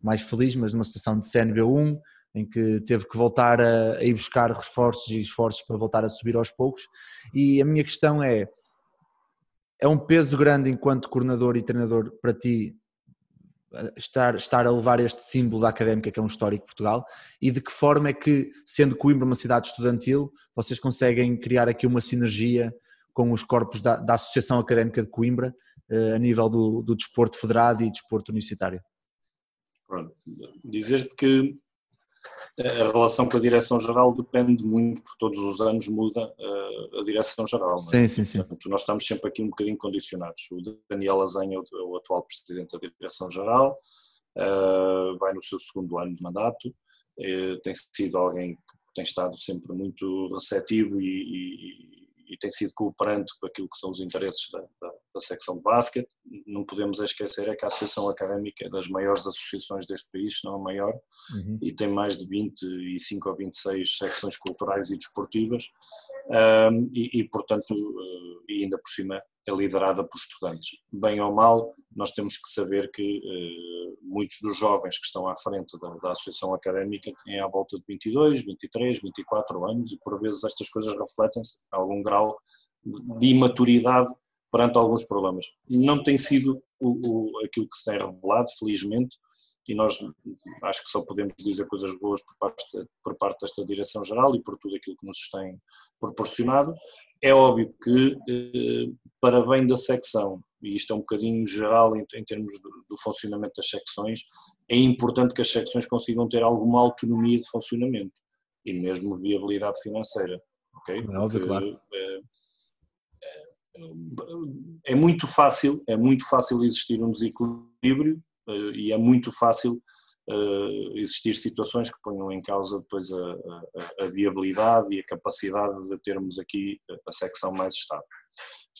mais feliz, mas numa situação de CNB1, em que teve que voltar a, a ir buscar reforços e esforços para voltar a subir aos poucos e a minha questão é é um peso grande enquanto coordenador e treinador para ti estar, estar a levar este símbolo da académica que é um histórico de Portugal e de que forma é que, sendo Coimbra uma cidade estudantil, vocês conseguem criar aqui uma sinergia com os corpos da, da Associação Académica de Coimbra eh, a nível do, do desporto federado e desporto universitário? Pronto. Dizer que a relação com a direção-geral depende muito, porque todos os anos muda a, a direção-geral. É? Sim, sim, sim. Portanto, nós estamos sempre aqui um bocadinho condicionados. O Daniel Azanha é o, atual presidente da direção-geral, uh, vai no seu segundo ano de mandato, uh, tem sido alguém que tem estado sempre muito receptivo e, e, e, tem sido cooperante com aquilo que são os interesses da, da, da secção de basquete. Não podemos esquecer é que a Associação Académica é das maiores associações deste país, se não a maior, uhum. e tem mais de 25 ou 26 secções culturais e desportivas, um, e, e, portanto, uh, e ainda por cima é liderada por estudantes. Bem ou mal, nós temos que saber que uh, muitos dos jovens que estão à frente da, da, Associação Académica têm à volta de 22, 23, 24 anos, e por vezes estas coisas refletem-se a algum grau de imaturidade perante alguns problemas. Não tem sido o, o, aquilo que se tem revelado, felizmente, e nós acho que só podemos dizer coisas boas por parte, por parte desta direção-geral e por tudo aquilo que nos tem proporcionado. É óbvio que, eh, para bem da secção, e isto é um bocadinho geral em, em termos do, do, funcionamento das secções, é importante que as secções consigam ter alguma autonomia de funcionamento e mesmo viabilidade financeira. Okay? É óbvio, Porque, claro. Eh, é muito fácil, é muito fácil existir um desequilíbrio eh, e é muito fácil eh, existir situações que ponham em causa depois a, a, a viabilidade e a capacidade de termos aqui a secção mais estável.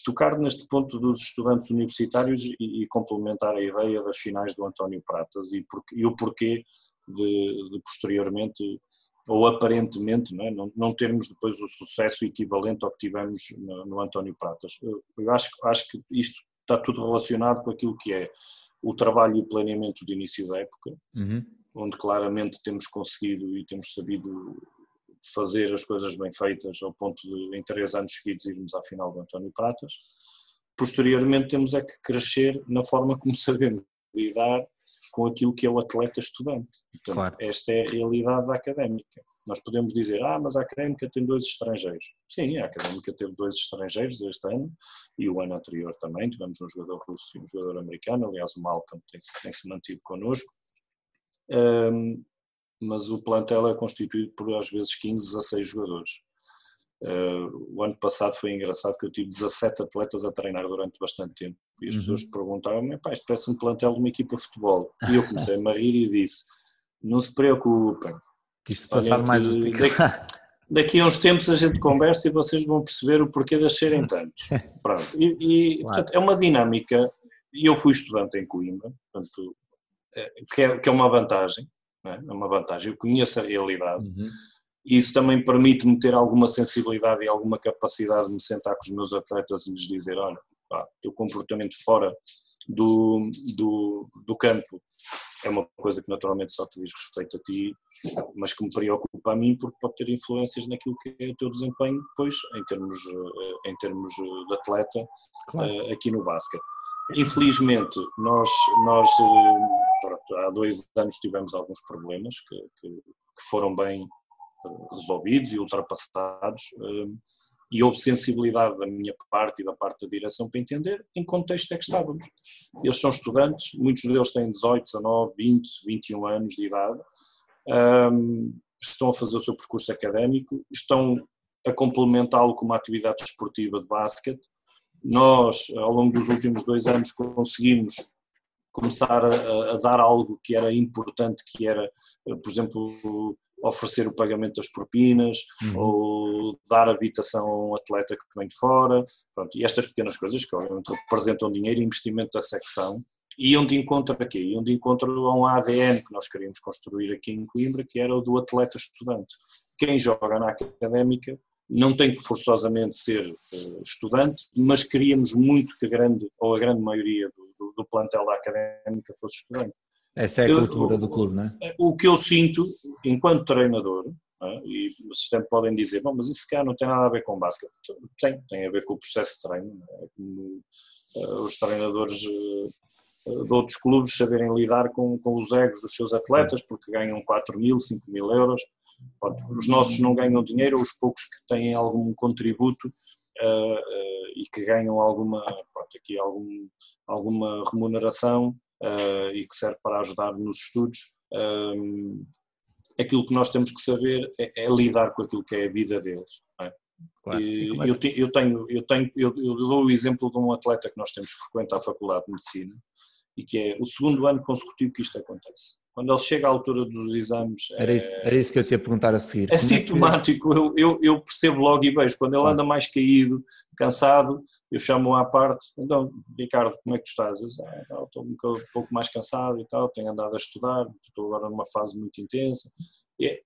Tocar neste ponto dos estudantes universitários e, e complementar a ideia das finais do António Pratas e, por, e o porquê de, de posteriormente ou aparentemente não, é? não, não, termos depois o sucesso equivalente ao que tivemos no, no António Pratas. Eu, eu, acho, acho que isto está tudo relacionado com aquilo que é o trabalho e o planeamento de início da época, uhum. onde claramente temos conseguido e temos sabido fazer as coisas bem feitas ao ponto de em três anos seguidos irmos à final do António Pratas. Posteriormente temos é que crescer na forma como sabemos lidar com aquilo que é o atleta estudante. Portanto, claro. esta é a realidade da académica. Nós podemos dizer, ah, mas a académica tem dois estrangeiros. Sim, a académica teve dois estrangeiros este ano e o ano anterior também. Tivemos um jogador russo e um jogador americano. Aliás, o Malcolm tem-se tem -se mantido connosco. Um, mas o plantel é constituído por às vezes 15 a 6 jogadores. Uh, o ano passado foi engraçado que eu tive 17 atletas a treinar durante bastante tempo e as uhum. pessoas perguntavam-me, pá, isto parece um plantel de uma equipa de futebol. E eu comecei a me rir e disse, não se preocupem. Que isto passado mais os daqui, daqui a uns tempos a gente conversa e vocês vão perceber o porquê de serem tantos. Pronto. E, e claro. portanto, é uma dinâmica, e eu fui estudante em Coimbra, portanto, é, que, é, que é uma vantagem, é? é uma vantagem, eu conheço a realidade. Uhum isso também permite-me ter alguma sensibilidade e alguma capacidade de me sentar com os meus atletas e lhes dizer, olha, pá, o comportamento fora do, do, do campo é uma coisa que naturalmente só te diz respeito a ti, mas que me preocupa a mim porque pode ter influências naquilo que é o teu desempenho depois, em termos, eh, em termos de atleta, claro. Eh, aqui no basquete. Infelizmente, nós, nós eh, pronto, há dois anos tivemos alguns problemas que, que, que foram bem resolvidos e ultrapassados e houve sensibilidade da minha parte e da parte da direção para entender em que contexto é que estávamos. Eles são estudantes, muitos deles têm 18, 19, 20, 21 anos de idade, um, estão a fazer o seu percurso académico, estão a complementá-lo com uma atividade esportiva de basquete. Nós, ao longo dos últimos dois anos, conseguimos começar a, a, dar algo que era importante, que era, por exemplo, oferecer o pagamento das propinas uhum. ou dar habitação a um atleta que vem de fora. Pronto, e estas pequenas coisas que obviamente representam dinheiro e investimento da secção iam de encontro a quê? Iam de encontro a um ADN que nós queríamos construir aqui em Coimbra, que era o do atleta estudante. Quem joga na académica não tem que forçosamente ser uh, estudante, mas queríamos muito que a grande, ou a grande maioria do, do, do plantel da académica fosse estudante. Essa é a cultura eu, do clube, não é? O que eu sinto, enquanto treinador, é? e vocês sempre podem dizer, bom, mas isso cá não tem nada a ver com basquete. Tem, tem a ver com o processo de treino. É? Como, uh, os treinadores uh, de outros clubes saberem lidar com, com os egos dos seus atletas, porque ganham 4 mil, 5 mil euros. Os nossos não ganham dinheiro, os poucos que têm algum contributo uh, e que ganham alguma, pronto, aqui algum, alguma remuneração uh, e que serve para ajudar nos estudos. Um, aquilo que nós temos que saber é, é, lidar com aquilo que é a vida deles. É? Claro. E, é eu, eu, tenho, eu, tenho eu, eu, dou o exemplo de um atleta que nós temos que frequentar a Faculdade de Medicina e que é o segundo ano consecutivo que isto acontece quando ele chega à altura dos exames. Era isso, é, era isso que eu te ia perguntar a seguir. É sintomático, é que... eu, eu, eu, percebo logo e vejo. Quando ele anda mais caído, cansado, eu chamo-o à parte. Então, Ricardo, como é que tu estás? Eu digo, ah, estou um pouco mais cansado e tal, tenho andado a estudar, estou agora numa fase muito intensa. É,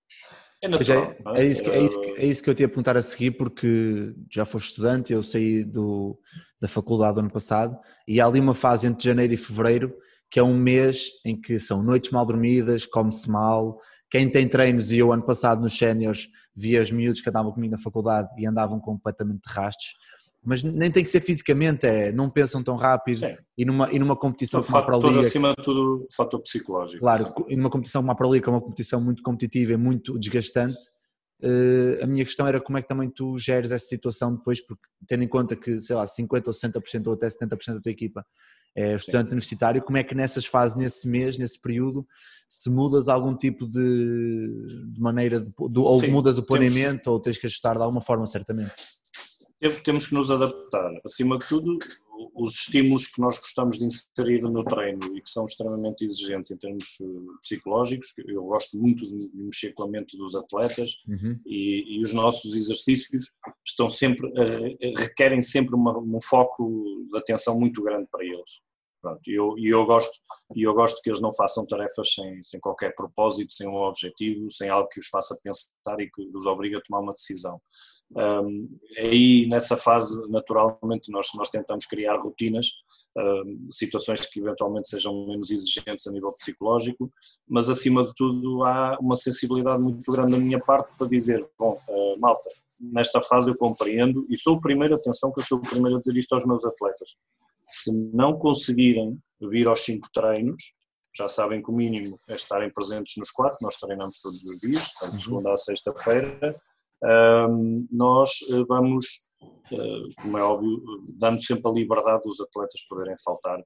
é natural. É, é, isso que, é, isso que, é isso que eu te ia perguntar a seguir, porque já foste estudante, eu saí do, da faculdade ano passado e há ali uma fase entre janeiro e fevereiro que é um mês em que são noites mal dormidas, come-se mal. Quem tem treinos, e eu ano passado nos séniores via os miúdos que andavam comigo na faculdade e andavam completamente de rastos, mas nem tem que ser fisicamente, é, não pensam tão rápido Sim. e numa, e numa competição o como a Pro acima de tudo, fator psicológico. Claro, e numa competição como a Pro que é uma competição muito competitiva e muito desgastante, a minha questão era como é que também tu geres essa situação depois, porque tendo em conta que, sei lá, 50 ou 60% ou até 70% da tua equipa é estudante Sim. universitário, como é que nessas fases, nesse mês, nesse período, se mudas algum tipo de, de maneira, de, de, ou Sim, mudas o planeamento, temos, ou tens que ajustar de alguma forma, certamente? Temos que nos adaptar. Acima de tudo, os estímulos que nós gostamos de inserir no treino e que são extremamente exigentes em termos eh, psicológicos, eu gosto muito de mexer com a mente dos atletas uhum. e, e, os nossos exercícios estão sempre, requerem sempre uma, um foco de atenção muito grande para eles. Pronto, e eu, eu, gosto, eu gosto que eles não façam tarefas sem, sem qualquer propósito, sem um objetivo, sem algo que os faça pensar e que os obrigue a tomar uma decisão. Um, aí, nessa fase, naturalmente, nós, nós tentamos criar rotinas, um, situações que eventualmente sejam menos exigentes a nível psicológico, mas acima de tudo há uma sensibilidade muito grande da minha parte para dizer: bom, uh, malta, nesta fase eu compreendo e sou o primeiro, atenção, que eu sou o primeiro a dizer isto aos meus atletas se não conseguirem vir aos cinco treinos, já sabem que o mínimo é estarem presentes nos quatro, nós treinamos todos os dias, de uhum. segunda a sexta-feira, nós eh, vamos, uh, como é óbvio, dando sempre a liberdade dos atletas poderem faltar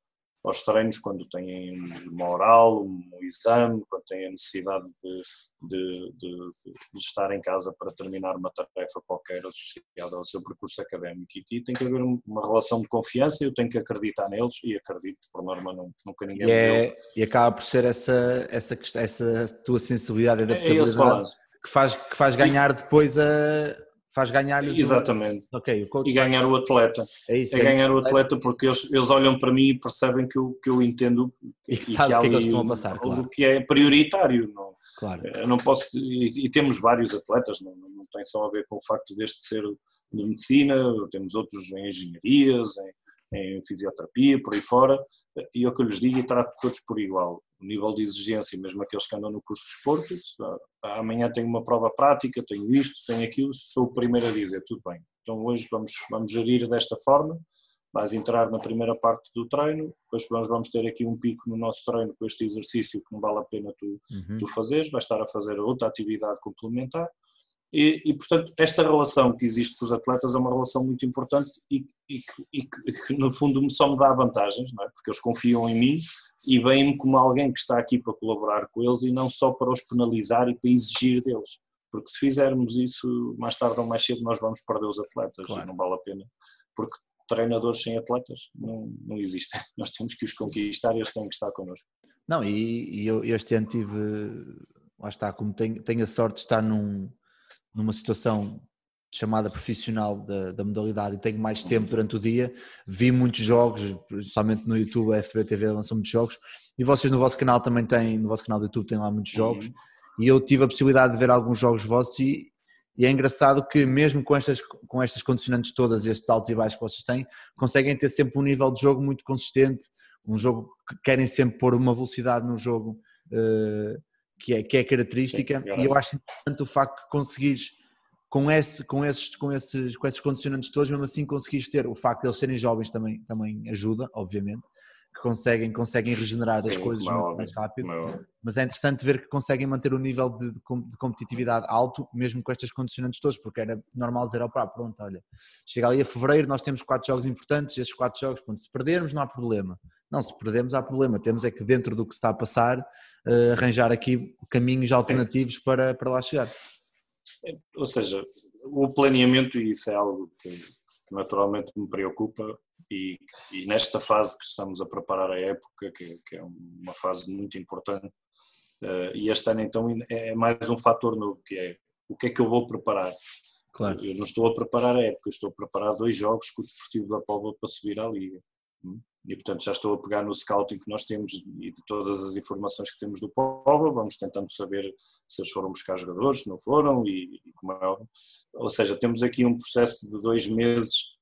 aos treinos quando têm uma oral, um exame, quando têm a necessidade de, de, de, de, estar em casa para terminar uma tarefa qualquer associada ao seu percurso académico. E tem que haver uma relação de confiança, eu tenho que acreditar neles e acredito, por norma, nunca ninguém e, é, e acaba por ser essa, essa, essa tua sensibilidade e adaptabilidade é que, faz, que faz ganhar depois a faz ganhar Exatamente. O... Okay, o e ganhar o atleta. É, isso, é, é ganhar o atleta porque eles, eles olham para mim e percebem que eu, que eu entendo e que, e sabes o que é que eles estão a passar, claro. que é prioritário. Não, claro. Eu não posso, e, e, temos vários atletas, não, não tem só a ver com o facto deste ser de medicina, temos outros em engenharias, em, em fisioterapia, por aí fora, e é o que eu lhes digo e trato todos por igual. O nível de exigência, mesmo aqueles que andam no curso de esporte, amanhã tenho uma prova prática, tenho isto, tenho aquilo, sou o primeiro a dizer, tudo bem. Então hoje vamos, vamos gerir desta forma, vais entrar na primeira parte do treino, depois nós vamos ter aqui um pico no nosso treino com este exercício que não vale a pena tu, uhum. tu fazeres, vais estar a fazer outra atividade complementar, e, e, portanto, esta relação que existe com os atletas é uma relação muito importante e, e, e que, no fundo, só me dá vantagens, é? porque eles confiam em mim e veem-me como alguém que está aqui para colaborar com eles e não só para os penalizar e para exigir deles. Porque se fizermos isso, mais tarde ou mais cedo, nós vamos perder os atletas claro. e não vale a pena. Porque treinadores sem atletas não, não existem. Nós temos que os conquistar e eles têm que estar connosco. Não, e, e eu este ano tive, lá está, como tenho, tenho a sorte de estar num numa situação chamada profissional da, da, modalidade e tenho mais tempo durante o dia, vi muitos jogos, principalmente no YouTube, a FBTV lançou muitos jogos, e vocês no vosso canal também têm, no vosso canal do YouTube tem lá muitos jogos, uhum. e eu tive a possibilidade de ver alguns jogos vossos e, e, é engraçado que mesmo com estas, com estas condicionantes todas, estes altos e baixos que vocês têm, conseguem ter sempre um nível de jogo muito consistente, um jogo que querem sempre pôr uma velocidade no jogo uh, que é, que é característica, Sim, e eu acho interessante o facto de conseguires, com, esse, com, esses, com, esses, com esses condicionantes todos, mesmo assim conseguires ter, o facto de eles serem jovens também, também ajuda, obviamente, que conseguem, conseguem regenerar as Sim, coisas muito mais rápido, mas é interessante ver que conseguem manter o nível de, de, competitividade alto, mesmo com estas condicionantes todos, porque era normal dizer, opá, pronto, olha, chega ali a fevereiro, nós temos quatro jogos importantes, estes quatro jogos, pronto, se perdermos não há problema, não, se perdermos há problema, temos é que dentro do que se está a passar, uh, arranjar aqui caminhos alternativos para, para lá chegar. Ou seja, o planeamento, e isso é algo que naturalmente me preocupa, e, e, nesta fase que estamos a preparar a época, que, que é uma fase muito importante, uh, e este ano então é mais um fator novo, que é o que é que eu vou preparar. Claro. Eu não estou a preparar a época, estou a preparar dois jogos com o Desportivo da Póvoa para subir à Liga. Hum? e portanto já estou a pegar no scouting que nós temos e de todas as informações que temos do Póvoa, vamos tentando saber se eles foram buscar jogadores, se não foram e, e como é ou seja, temos aqui um processo de dois meses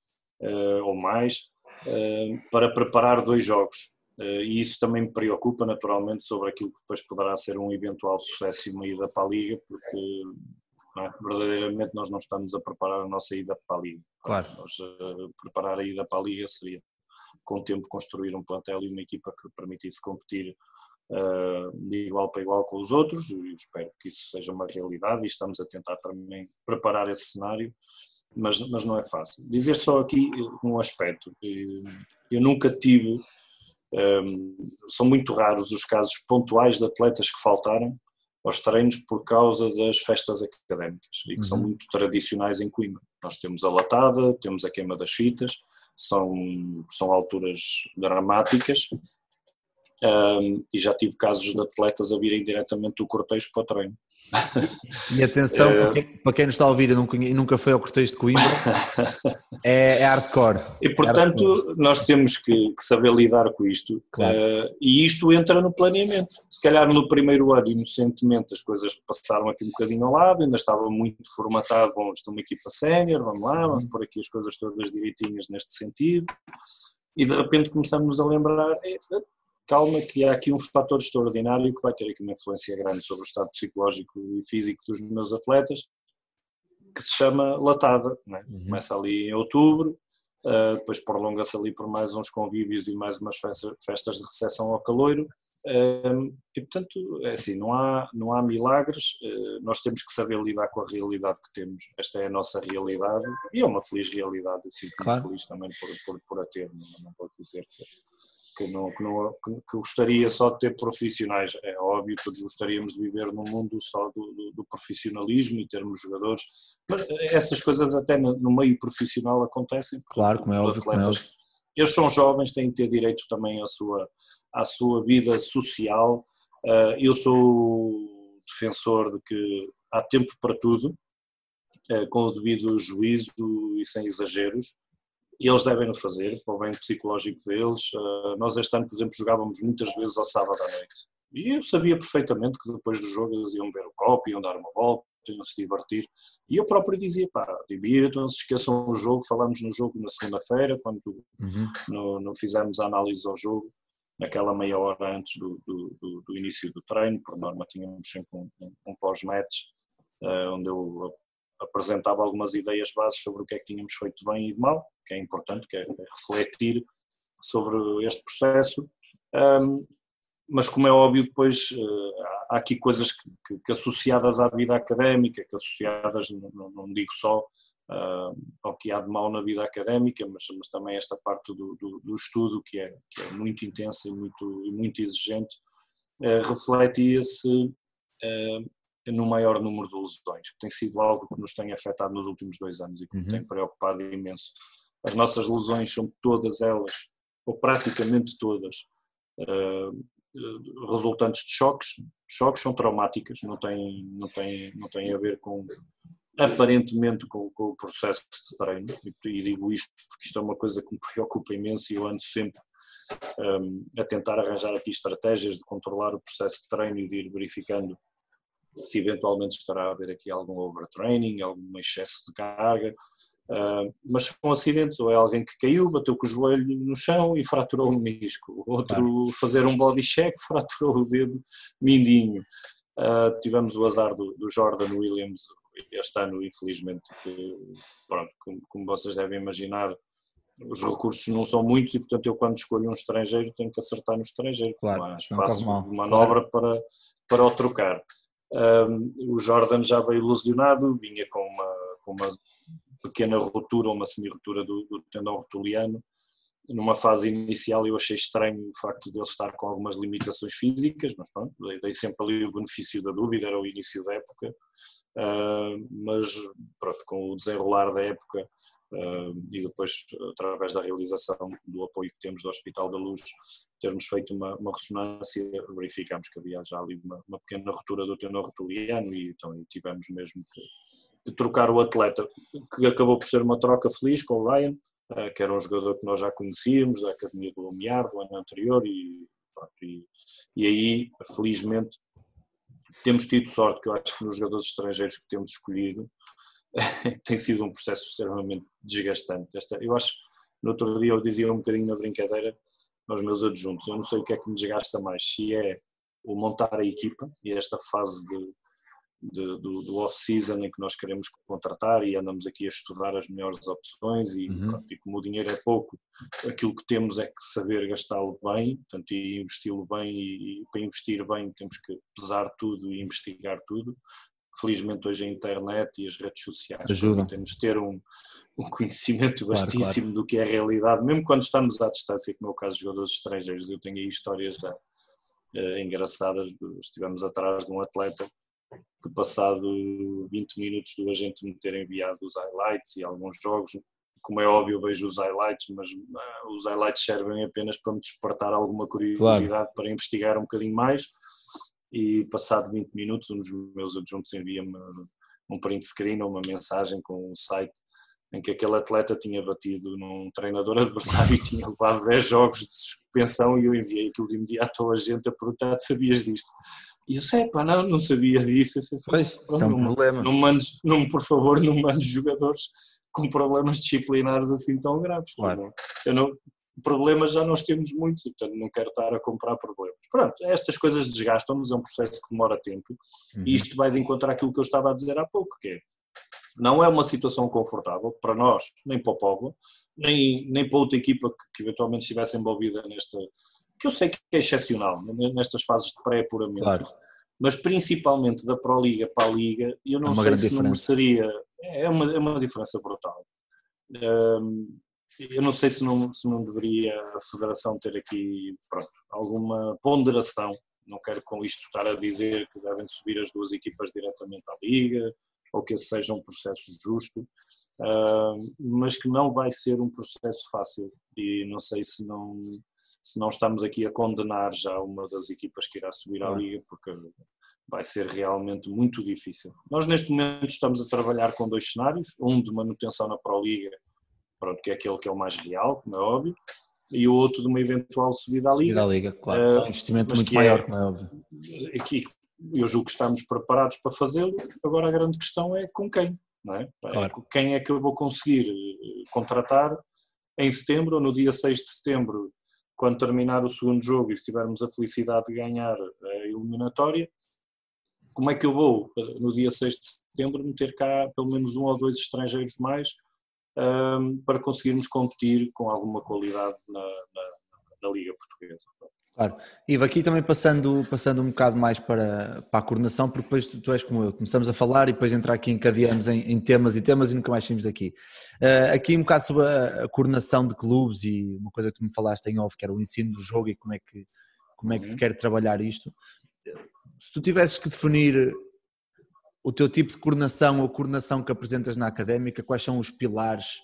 ou mais uh, para preparar dois jogos uh, e isso também me preocupa naturalmente sobre aquilo que depois poderá ser um eventual sucesso e uma ida para a Liga, porque é? verdadeiramente nós não estamos a preparar a nossa ida para a Liga. Claro. Nós, preparar a ida para a Liga seria com o tempo construir um plantel e uma equipa que permitisse competir uh, de igual para igual com os outros e espero que isso seja uma realidade e estamos a tentar também preparar esse cenário, mas, mas não é fácil. Dizer só aqui um aspecto, eu nunca tive, um, são muito raros os casos pontuais de atletas que faltaram aos treinos por causa das festas académicas e que uhum. são muito tradicionais em Coimbra. Nós temos a latada, temos a queima das fitas, são, são alturas dramáticas um, e já tive casos de atletas a virem diretamente do cortejo para o treino. E atenção, para, quem, para quem nos está a ouvir e nunca foi ao cortejo de Coimbra, é, é hardcore. E portanto, é hardcore. nós temos que, que, saber lidar com isto. Claro. Uh, e isto entra no planeamento. Se calhar no primeiro ano, inocentemente, as coisas passaram aqui um bocadinho ao lado, ainda estava muito formatado. Bom, isto é uma equipa sénior, vamos lá, vamos pôr aqui as coisas todas direitinhas neste sentido. E de repente começamos a lembrar: calma que há aqui um fator extraordinário que vai ter aqui uma influência grande sobre o estado psicológico e físico dos meus atletas, que se chama latada. É? Uhum. Começa ali em outubro, uh, depois prolonga-se ali por mais uns convívios e mais umas festas, festas de recepção ao caloiro. Uh, e portanto, é assim, não há, não há milagres, uh, nós temos que saber lidar com a realidade que temos. Esta é a nossa realidade e é uma feliz realidade. Eu sinto-me claro. feliz também por, por, por a ter, não, não pode dizer que que, não, que, não, que, gostaria só de ter profissionais. É óbvio, todos gostaríamos de viver num mundo só do, do, do profissionalismo e termos jogadores, mas essas coisas até no, no meio profissional acontecem. Claro, como é óbvio. Atletas, como é óbvio. Eles são jovens, têm que ter direito também à sua, à sua vida social. Uh, eu sou defensor de que há tempo para tudo, uh, com o devido juízo e sem exageros e eles devem o fazer, para o bem psicológico deles. Uh, nós este ano, por exemplo, jogávamos muitas vezes ao sábado à noite. E eu sabia perfeitamente que depois do jogo eles iam ver o copo, iam dar uma volta, iam se divertir. E eu próprio dizia, pá, divirtam, não se esqueçam o jogo, falamos no jogo na segunda-feira, quando uhum. no, no, fizemos a análise ao jogo, naquela meia hora antes do, do, do, do início do treino, por norma tínhamos sempre um, um, um pós-match, uh, onde eu apresentava algumas ideias bases sobre o que é que tínhamos feito bem e de mal, que é importante, que é, é refletir sobre este processo. Um, mas como é óbvio depois uh, há aqui coisas que, que, que, associadas à vida académica, que associadas, não, não digo só uh, ao que há de mal na vida académica, mas, mas também esta parte do, do, do estudo que é, que é muito intensa e muito, muito exigente, uh, refletia-se no maior número de lesões, que tem sido algo que nos tem afetado nos últimos dois anos e que uhum. me tem preocupado imenso. As nossas lesões são todas elas, ou praticamente todas, uh, resultantes de choques. Choques são traumáticas, não têm, não têm, não têm a ver com, aparentemente, com, com o processo de treino. E, digo isto porque isto é uma coisa que me preocupa imenso e eu ando sempre um, a tentar arranjar aqui estratégias de controlar o processo de treino e de ir verificando se eventualmente estará a haver aqui algum overtraining, algum excesso de carga, uh, mas são acidentes, ou é alguém que caiu, bateu com o joelho no chão e fraturou o menisco, outro fazer um body check, fraturou o dedo mindinho. Uh, tivemos o azar do, do, Jordan Williams este ano, infelizmente, que, pronto, como, como vocês devem imaginar, os recursos não são muitos e, portanto, eu quando escolho um estrangeiro tenho que acertar no estrangeiro, claro, mas faço de manobra claro. para, para o trocar. Um, o Jordan já veio ilusionado, vinha com uma, com uma pequena ruptura, uma semi-ruptura do, do tendão rotuliano. Numa fase inicial eu achei estranho o facto de ele estar com algumas limitações físicas, mas pronto, dei sempre ali o benefício da dúvida, era o início da época, uh, mas pronto, com o desenrolar da época uh, e depois através da realização do apoio que temos do Hospital da Luz, termos feito uma, uma ressonância, verificamos que havia já ali uma, uma pequena ruptura do tendão rotuliano e então tivemos mesmo que, que, trocar o atleta, que acabou por ser uma troca feliz com o Ryan, uh, que era um jogador que nós já conhecíamos da Academia do Lumiar do ano anterior e, e, e aí, felizmente, temos tido sorte, que eu acho que nos jogadores estrangeiros que temos escolhido, tem sido um processo extremamente desgastante. Esta, eu acho, no outro dia eu dizia um bocadinho na brincadeira aos meus adjuntos, eu não sei o que é que me desgasta mais, se é o montar a equipa e esta fase de, de, do, do off-season em que nós queremos contratar e andamos aqui a estudar as melhores opções e, uhum. pronto, e como o dinheiro é pouco, aquilo que temos é que saber gastá-lo bem, portanto, e investi-lo bem e, e para investir bem temos que pesar tudo e investigar tudo felizmente hoje a internet e as redes sociais temos ter um, um conhecimento claro, vastíssimo claro. do que é a realidade, mesmo quando estamos à distância, como é o caso jogadores estrangeiros, eu tenho aí histórias já uh, engraçadas, estivemos atrás de um atleta que passado 20 minutos do agente me ter enviado os highlights e alguns jogos, como é óbvio vejo os highlights, mas uh, os highlights servem apenas para me despertar alguma curiosidade claro. para investigar um bocadinho mais, e passado 20 minutos um dos meus adjuntos envia-me um print screen ou uma mensagem com um site em que aquele atleta tinha batido num treinador adversário e tinha levado 10 jogos de suspensão e eu enviei aquilo de imediato ao agente a perguntar sabias disto. E eu sei, pá, não, não sabia disso. Pois, isso é um não, problema. Não mandes, não, por favor, não mandes jogadores com problemas disciplinares assim tão graves. Claro. Eu não, problemas já nós temos muitos e, portanto, não quero estar a comprar problemas. Pronto, estas coisas desgastam-nos, é um processo que demora tempo uhum. e isto vai de encontrar aquilo que eu estava a dizer há pouco, que é, não é uma situação confortável para nós, nem para o povo, nem, nem para outra equipa que, que eventualmente estivesse envolvida nesta, que eu sei que é excepcional, nestas fases de pré-apuramento. Claro. Mas principalmente da Pro Liga para a Liga, eu não é sei se diferença. não mereceria. É uma, é uma diferença brutal. Um, eu não sei se não, se não deveria a Federação ter aqui pronto, alguma ponderação. Não quero com isto estar a dizer que devem subir as duas equipas diretamente à Liga ou que esse seja um processo justo, uh, mas que não vai ser um processo fácil e não sei se não, se não estamos aqui a condenar já uma das equipas que irá subir à Liga, porque vai ser realmente muito difícil. Nós neste momento estamos a trabalhar com dois cenários, um de manutenção na Pro Liga pronto, que é aquele que é o mais real, como é óbvio, e o outro de uma eventual subida à Liga. Subida à Liga, claro, uh, é um investimento muito maior, é, como é óbvio. Aqui, eu julgo que estamos preparados para fazê-lo, agora a grande questão é com quem, não é? é claro. Quem é que eu vou conseguir eh, contratar em setembro ou no dia 6 de setembro, quando terminar o segundo jogo e se tivermos a felicidade de ganhar a eliminatória, como é que eu vou, eh, no dia 6 de setembro, meter cá pelo menos um ou dois estrangeiros mais um, para conseguirmos competir com alguma qualidade na, na, na Liga Portuguesa. Claro. Ivo, aqui também passando, passando um bocado mais para, para a coordenação, porque depois tu, tu, és como eu, começamos a falar e depois entrar aqui encadeamos em, em temas e temas e nunca mais saímos daqui. Uh, aqui um bocado sobre a, a, coordenação de clubes e uma coisa que tu me falaste em off, que era o ensino do jogo e como é que, como é que uhum. se quer trabalhar isto. Se tu tivesses que definir o teu tipo de coordenação ou coordenação que apresentas na académica, quais são os pilares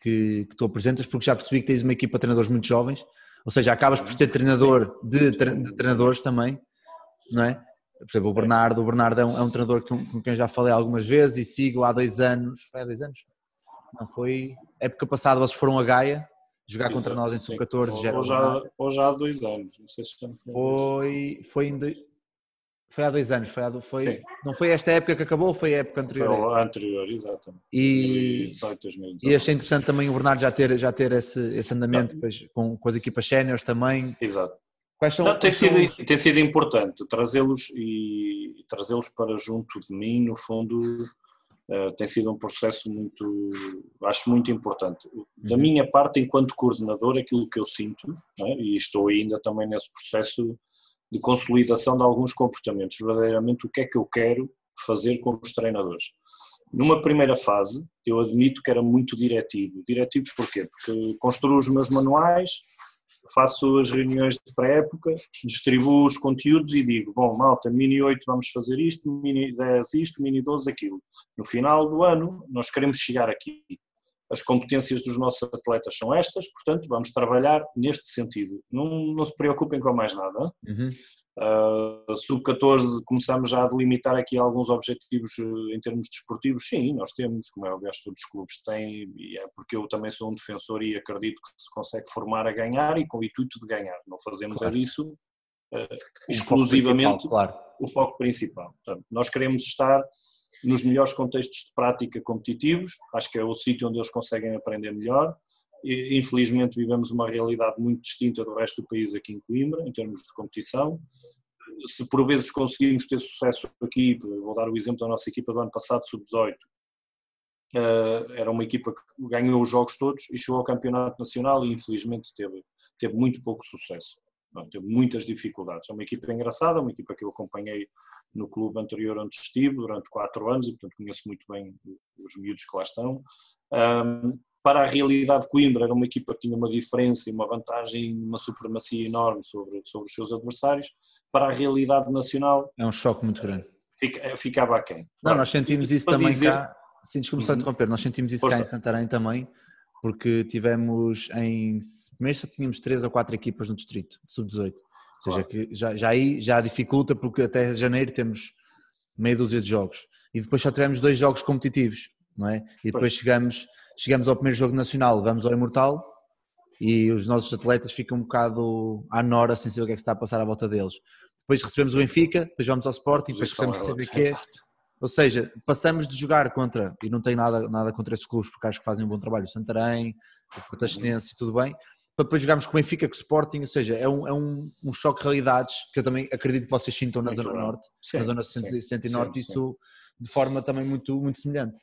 que, que tu apresentas? Porque já percebi que tens uma equipa de treinadores muito jovens, ou seja, acabas por ser treinador de, de treinadores também, não é? Por exemplo, o Bernardo, o Bernardo é um, é um treinador com, com, quem já falei algumas vezes e sigo há dois anos, foi há dois anos? Não, foi época passada vocês foram a Gaia jogar contra nós em sub-14. Ou, ou, já, ou já há dois anos, não sei se já foi. Foi, foi em, foi há dois anos, foi, há, foi não foi esta época que acabou, foi a época anterior. Foi a anterior, exatamente. E, 2018, 2018. e achei interessante também o Bernardo já ter, já ter esse, esse andamento depois, com, com as equipas séniores também. Exato. Quais são, não, tem, sido, tem sido importante trazê-los e trazê-los para junto de mim, no fundo, uh, tem sido um processo muito, acho muito importante. Da uhum. minha parte, enquanto coordenador, aquilo que eu sinto, é? e estou ainda também nesse processo de consolidação de alguns comportamentos, verdadeiramente o que é que eu quero fazer com os treinadores. Numa primeira fase, eu admito que era muito diretivo. Diretivo porquê? Porque construo os meus manuais, faço as reuniões de pré-época, distribuo os conteúdos e digo, bom, malta, mini 8 vamos fazer isto, mini 10 isto, mini 12 aquilo. No final do ano, nós queremos chegar aqui as competências dos nossos atletas são estas, portanto, vamos trabalhar neste sentido. Não, não se preocupem com mais nada. Uhum. Uh, Sub-14 começamos já a delimitar aqui alguns objetivos uh, em termos desportivos, sim, nós temos, como é óbvio, todos os clubes têm, e é porque eu também sou um defensor e acredito que se consegue formar a ganhar e com o intuito de ganhar. Não fazemos claro. é disso uh, exclusivamente foco claro. o foco principal. Portanto, nós queremos estar nos melhores contextos de prática competitivos, acho que é o sítio onde eles conseguem aprender melhor. E, infelizmente vivemos uma realidade muito distinta do resto do país aqui em Coimbra, em termos de competição. Se por vezes conseguimos ter sucesso aqui, vou dar o exemplo da nossa equipa do ano passado, sub-18, Uh, era uma equipa que ganhou os jogos todos e chegou ao campeonato nacional e infelizmente teve, teve muito pouco sucesso. Não, teve muitas dificuldades. É uma equipa engraçada, uma equipa que eu acompanhei no clube anterior onde estive durante quatro anos e, portanto, conheço muito bem os miúdos que lá estão. Um, para a realidade de Coimbra, era uma equipa que tinha uma diferença e uma vantagem, uma supremacia enorme sobre, sobre os seus adversários. Para a realidade nacional. É um choque muito grande. Fica, ficava aquém. Não, nós sentimos isso também dizer... cá. Sim, desculpe só uhum. interromper, nós sentimos isso Força. cá em Santarém também porque tivemos em. Primeiro só tínhamos três ou quatro equipas no distrito, sub-18. Ou seja, que já, já aí já dificulta, porque até janeiro temos meia dúzia de jogos. E depois só tivemos dois jogos competitivos, não é? E depois chegamos, chegamos ao primeiro jogo nacional, vamos ao Imortal e os nossos atletas ficam um bocado à nora sem saber o que é que está a passar à volta deles. Depois recebemos o Benfica, depois vamos ao Sporting, depois recebemos o CBQ, ou seja, passamos de jogar contra, e não tenho nada, nada contra esses clubes, porque acho que fazem um bom trabalho, o Santarém, o Portaxenense e tudo bem, para depois jogarmos com o Benfica, com o Sporting, ou seja, é um, é um, um choque de realidades que eu também acredito que vocês sintam na Zona. Norte, sim, na Zona Centro, sim, Centro e Norte, sim, isso de forma também muito, muito semelhante.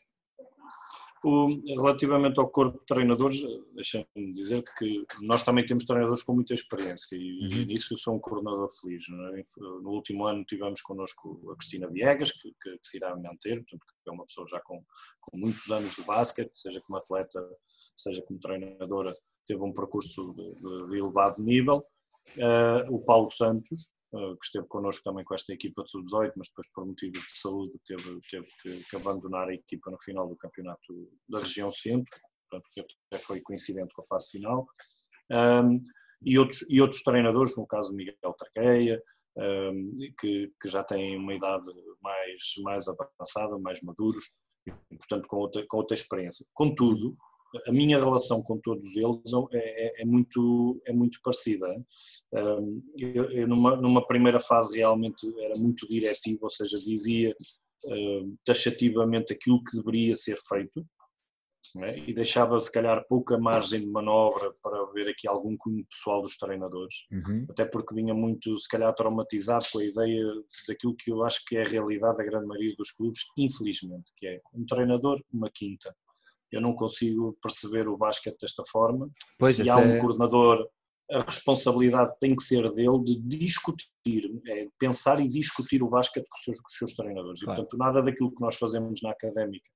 O, relativamente ao corpo de treinadores, deixem-me dizer que nós também temos treinadores com muita experiência e, uhum. e nisso eu sou um coordenador feliz. É? No último ano tivemos connosco a Cristina Viegas, que, que, que, se irá manter, portanto, que é uma pessoa já com, com muitos anos de basquete, seja como atleta, seja como treinadora, teve um percurso de, de, elevado nível. Uh, o Paulo Santos, que esteve connosco também com esta equipa de sub-18, mas depois por motivos de saúde teve, teve que, que, abandonar a equipa no final do campeonato da região centro, portanto até foi coincidente com a fase final. Um, e outros, e outros treinadores, no caso Miguel Tarqueia, um, que, que já têm uma idade mais, mais avançada, mais maduros, e, portanto com outra, com outra experiência. Contudo, a minha relação com todos eles é, é, é muito, é muito parecida. Eu, eu numa, numa, primeira fase realmente era muito diretivo, ou seja, dizia taxativamente aquilo que deveria ser feito é? e deixava se calhar pouca margem de manobra para ver aqui algum cunho pessoal dos treinadores, uhum. até porque vinha muito se calhar traumatizado com a ideia daquilo que eu acho que é a realidade da grande maioria dos clubes, infelizmente, que é um treinador, uma quinta eu não consigo perceber o basquete desta forma. Pois Se há um é... coordenador, a responsabilidade tem que ser dele de discutir, é, pensar e discutir o basquete com os seus, com os seus treinadores. Claro. E, portanto, nada daquilo que nós fazemos na académica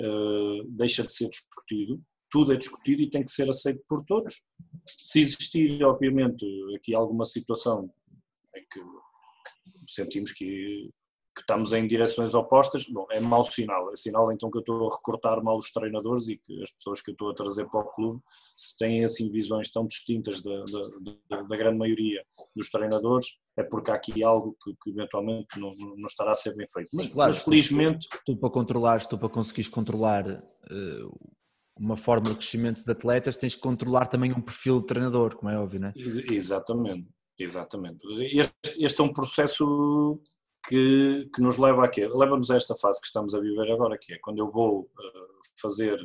uh, deixa de ser discutido. Tudo é discutido e tem que ser aceito por todos. Se existir, obviamente, aqui alguma situação em que sentimos que que estamos em direções opostas, bom, é mau sinal. É sinal então que eu estou a recortar mal os treinadores e que as pessoas que eu estou a trazer para o clube, se têm assim visões tão distintas da, da, da grande maioria dos treinadores, é porque há aqui algo que, que eventualmente não, não, estará a ser bem feito. Mas, claro, mas felizmente. Tu, tu, para controlar, tu para conseguires controlar uh, uma forma de crescimento de atletas, tens que controlar também um perfil de treinador, como é óbvio, não é? Ex exatamente. Exatamente. Este, este é um processo que, que nos leva a quê? Leva-nos a esta fase que estamos a viver agora, que é quando eu vou uh, fazer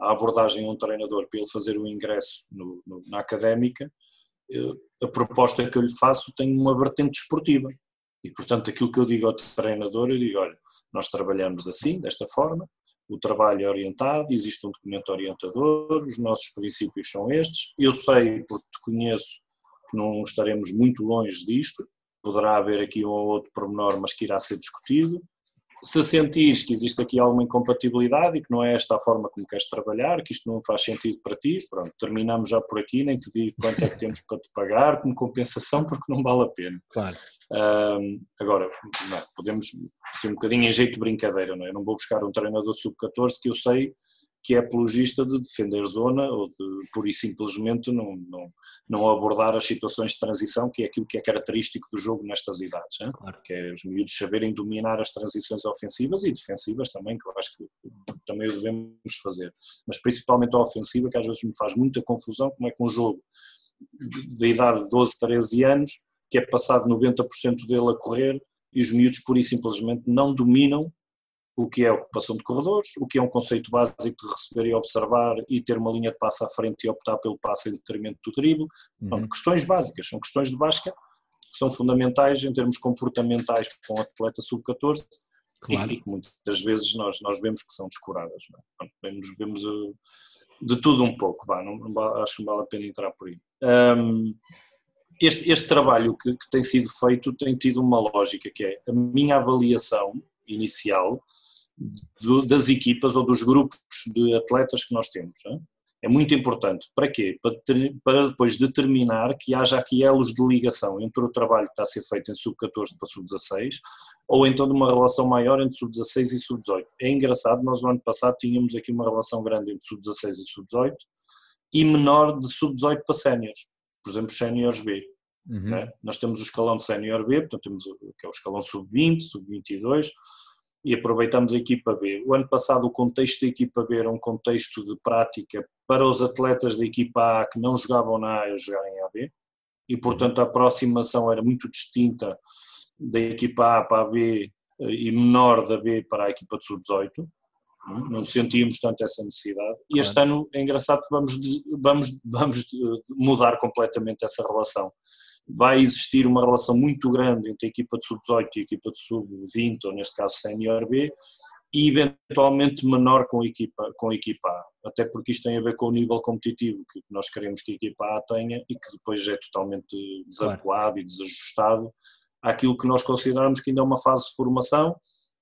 a abordagem a um treinador para ele fazer o ingresso no, no, na académica, uh, a proposta que eu lhe faço tem uma vertente esportiva. E, portanto, aquilo que eu digo ao treinador, eu digo, olha, nós trabalhamos assim, desta forma, o trabalho é orientado, existe um documento orientador, os nossos princípios são estes, eu sei, porque te conheço, que não estaremos muito longe disto, poderá haver aqui um ou outro pormenor, mas que irá ser discutido. Se sentires que existe aqui alguma incompatibilidade e que não é esta a forma como queres trabalhar, que isto não faz sentido para ti, pronto, terminamos já por aqui, nem te digo quanto é que temos para te pagar como compensação, porque não vale a pena. Claro. Um, agora, não, podemos ser um bocadinho em jeito de brincadeira, não é? Eu não vou buscar um treinador sub-14 que eu sei que é apologista de defender zona ou de pura e simplesmente não, não, não abordar as situações de transição, que é aquilo que é característico do jogo nestas idades, claro. que é os miúdos saberem dominar as transições ofensivas e defensivas também, que eu acho que também o devemos fazer, mas principalmente a ofensiva, que às vezes me faz muita confusão, como é que um jogo da idade de 12, 13 anos, que é passado 90% dele a correr, e os miúdos pura e simplesmente não dominam o que é a ocupação de corredores, o que é um conceito básico de receber e observar e ter uma linha de passo à frente e optar pelo passo em detrimento do drible. Uhum. questões básicas, são questões de basca que são fundamentais em termos comportamentais para um atleta sub-14 claro. e, que muitas vezes nós, nós vemos que são descuradas. É? Vemos, vemos uh, de tudo um pouco, não, não, acho que não vale a pena entrar por aí. Um, este, este, trabalho que, que tem sido feito tem tido uma lógica que é a minha avaliação inicial do, das equipas ou dos grupos de atletas que nós temos. É? é muito importante. Para quê? Para, ter, para, depois determinar que haja aqui elos de ligação entre o trabalho que está a ser feito em sub-14 para sub-16 ou então de uma relação maior entre sub-16 e sub-18. É engraçado, nós no ano passado tínhamos aqui uma relação grande entre sub-16 e sub-18 e menor de sub-18 para séniores, por exemplo, séniores B. Uhum. É? Nós temos o escalão de sénior B, portanto temos o, que é o escalão sub-20, sub-22, e aproveitamos a equipa B. O ano passado o contexto da equipa B era um contexto de prática para os atletas da equipa A que não jogavam na A jogarem em AB e portanto a aproximação era muito distinta da equipa A para a B eh, e menor da B para a equipa de sub-18 não sentíamos tanto essa necessidade. E este ano é engraçado que vamos, vamos, vamos mudar completamente essa relação vai existir uma relação muito grande entre a equipa de sub-18 e a equipa de sub-20, ou neste caso Senior B, e eventualmente menor com a, equipa, com a equipa A, até porque isto tem a ver com o nível competitivo que nós queremos que a equipa A tenha e que depois é totalmente desadequado e desajustado àquilo que nós consideramos que ainda é uma fase de formação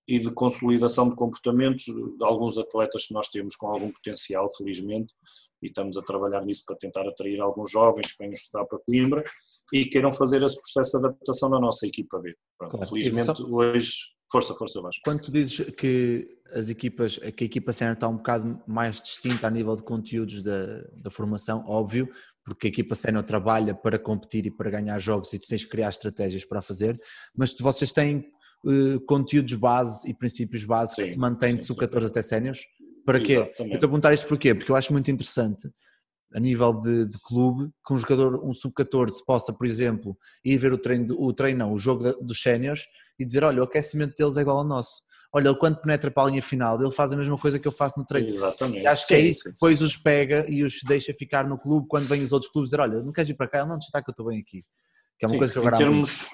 e de consolidação de comportamentos de alguns atletas que nós temos com algum potencial, felizmente, e estamos a trabalhar nisso para tentar atrair alguns jovens que venham estudar para Coimbra e queiram fazer esse processo de adaptação na nossa equipa B. Pronto, claro. Felizmente só... hoje, força, força, Vasco. Quando tu dizes que as equipas, que a equipa sénior está um bocado mais distinta a nível de conteúdos da, da formação, óbvio, porque a equipa sénior trabalha para competir e para ganhar jogos e tu tens que criar estratégias para fazer, mas vocês têm uh, conteúdos base e princípios base sim, que se mantêm de sub-14 até séniores? Para quê? Exatamente. Eu estou a perguntar isto porquê? Porque eu acho muito interessante a nível de, de clube que um jogador, um sub-14 possa, por exemplo, ir ver o treino, o treino não, o jogo dos séniores e dizer, olha, o aquecimento deles é igual ao nosso. Olha, ele quando penetra para a linha final, ele faz a mesma coisa que eu faço no treino. Exatamente. E acho que é isso que depois os pega e os deixa ficar no clube quando vêm os outros clubes dizer, olha, não queres ir para cá? Ele não, está que eu estou bem aqui. Que é uma sim, coisa que agora em termos,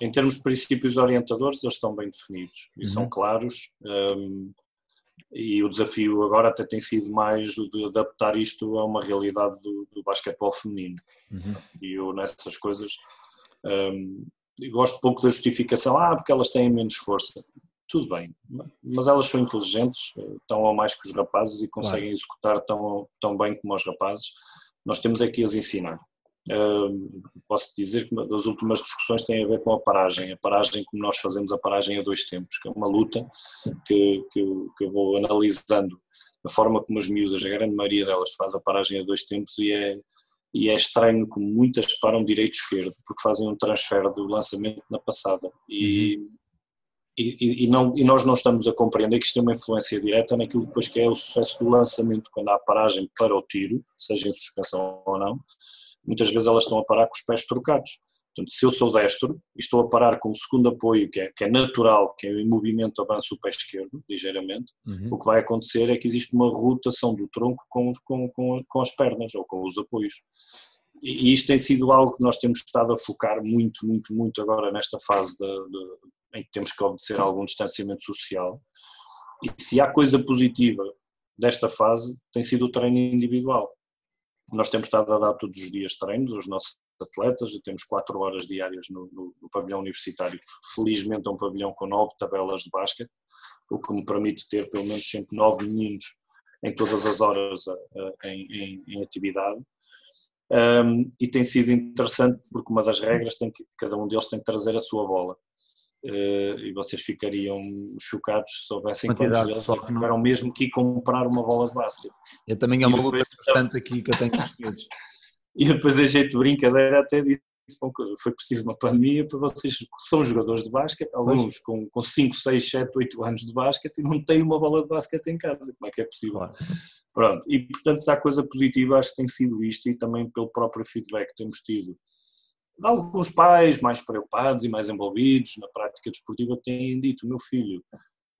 em termos de princípios orientadores, eles estão bem definidos e uhum. são claros. Um, e o desafio agora até tem sido mais o de adaptar isto a uma realidade do, do basquetebol feminino. Uhum. E eu nessas coisas um, gosto pouco da justificação, ah, porque elas têm menos força. Tudo bem, mas elas são inteligentes, estão a mais que os rapazes e conseguem claro. executar tão, tão bem como os rapazes. Nós temos é que as ensinar posso dizer que das últimas discussões tem a ver com a paragem, a paragem como nós fazemos a paragem a dois tempos, que é uma luta que, que, eu, que eu vou analisando a forma como as miúdas, a grande maioria delas faz a paragem a dois tempos e é, e é estranho como muitas param direito-esquerdo, porque fazem um transfer do lançamento na passada e, uhum. e, e, não, e nós não estamos a compreender que isto tem uma influência direta naquilo depois que é o sucesso do lançamento, quando há paragem para o tiro, seja em suspensão ou não, muitas vezes elas estão a parar com os pés trocados. Portanto, se eu sou destro e estou a parar com o segundo apoio, que é, que é natural, que é em movimento avanço o pé esquerdo, ligeiramente, uhum. o que vai acontecer é que existe uma rotação do tronco com, com, com, com as pernas ou com os apoios. E, e isto tem sido algo que nós temos estado a focar muito, muito, muito agora nesta fase de, de, em que temos que obedecer algum distanciamento social. E se há coisa positiva desta fase, tem sido o treino individual. Nós temos estado a dar todos os dias treinos aos nossos atletas, temos quatro horas diárias no, no, no, pavilhão universitário. Felizmente é um pavilhão com nove tabelas de basquete, o que me permite ter pelo menos sempre nove meninos em todas as horas a, a, em, em, em, atividade. Um, e tem sido interessante porque uma das regras tem que cada um deles tem que trazer a sua bola. Uh, e vocês ficariam chocados se soubessem quantos deles é tiveram mesmo que ir comprar uma bola de basquete. Eu também é uma luta constante aqui que eu tenho com os medos. E depois a jeito de brincadeira até disse, bom, foi preciso uma pandemia para vocês que são jogadores de basquete, alguns com, com 5, 6, 7, 8 anos de basquete e não têm uma bola de basquete em casa, como é que é possível? Claro. Pronto, e portanto se há coisa positiva acho que tem sido isto e também pelo próprio feedback que temos tido alguns pais mais preocupados e mais envolvidos na prática desportiva têm dito: meu filho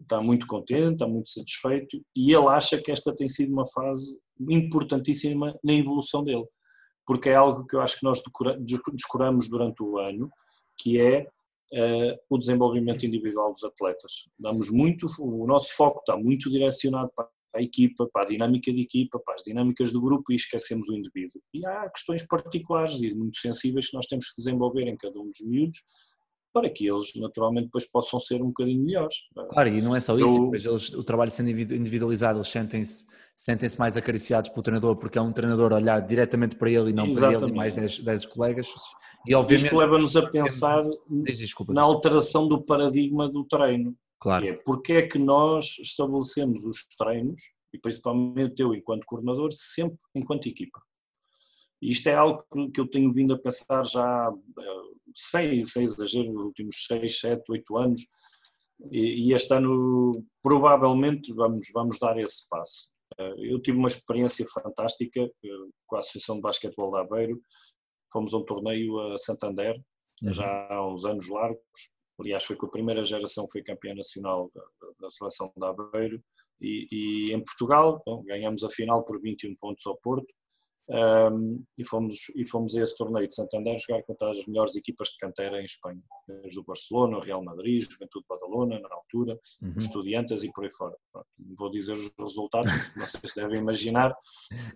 está muito contente, está muito satisfeito e ele acha que esta tem sido uma fase importantíssima na evolução dele, porque é algo que eu acho que nós descuramos durante o ano, que é uh, o desenvolvimento individual dos atletas. Damos muito, o nosso foco está muito direcionado para a equipa, para a dinâmica de equipa, para as dinâmicas do grupo e esquecemos o indivíduo. E há questões particulares e muito sensíveis que nós temos que desenvolver em cada um dos miúdos para que eles naturalmente depois possam ser um bocadinho melhores. Claro, e não é só isso, Eu... eles, o trabalho sendo individualizado, eles sentem-se sentem-se mais acariciados pelo treinador porque é um treinador a olhar diretamente para ele e não Exatamente. para ele e mais 10, 10 colegas. E obviamente, Isto leva-nos a pensar na alteração do paradigma do treino. Claro. Que é porque é que nós estabelecemos os treinos, e principalmente eu enquanto coordenador, sempre enquanto equipa. E isto é algo que eu tenho vindo a pensar já, eh, sem, sem exagero, nos últimos 6, 7, 8 anos, e, e este ano provavelmente vamos, vamos dar esse passo. Eh, eu tive uma experiência fantástica eh, com a Associação de Basquetebol de Aveiro, fomos a um torneio a Santander, uhum. já há uns anos largos, aliás foi com a primeira geração foi campeã nacional da, da seleção de Aveiro e, e em Portugal bom, ganhamos a final por 21 pontos ao Porto Um, e, fomos, e fomos a esse torneio de Santander jogar contra as melhores equipas de cantera em Espanha, desde o Barcelona, o Real Madrid, Juventude de Badalona, na altura, uhum. Estudiantes e por aí fora. Vou dizer os resultados, vocês devem imaginar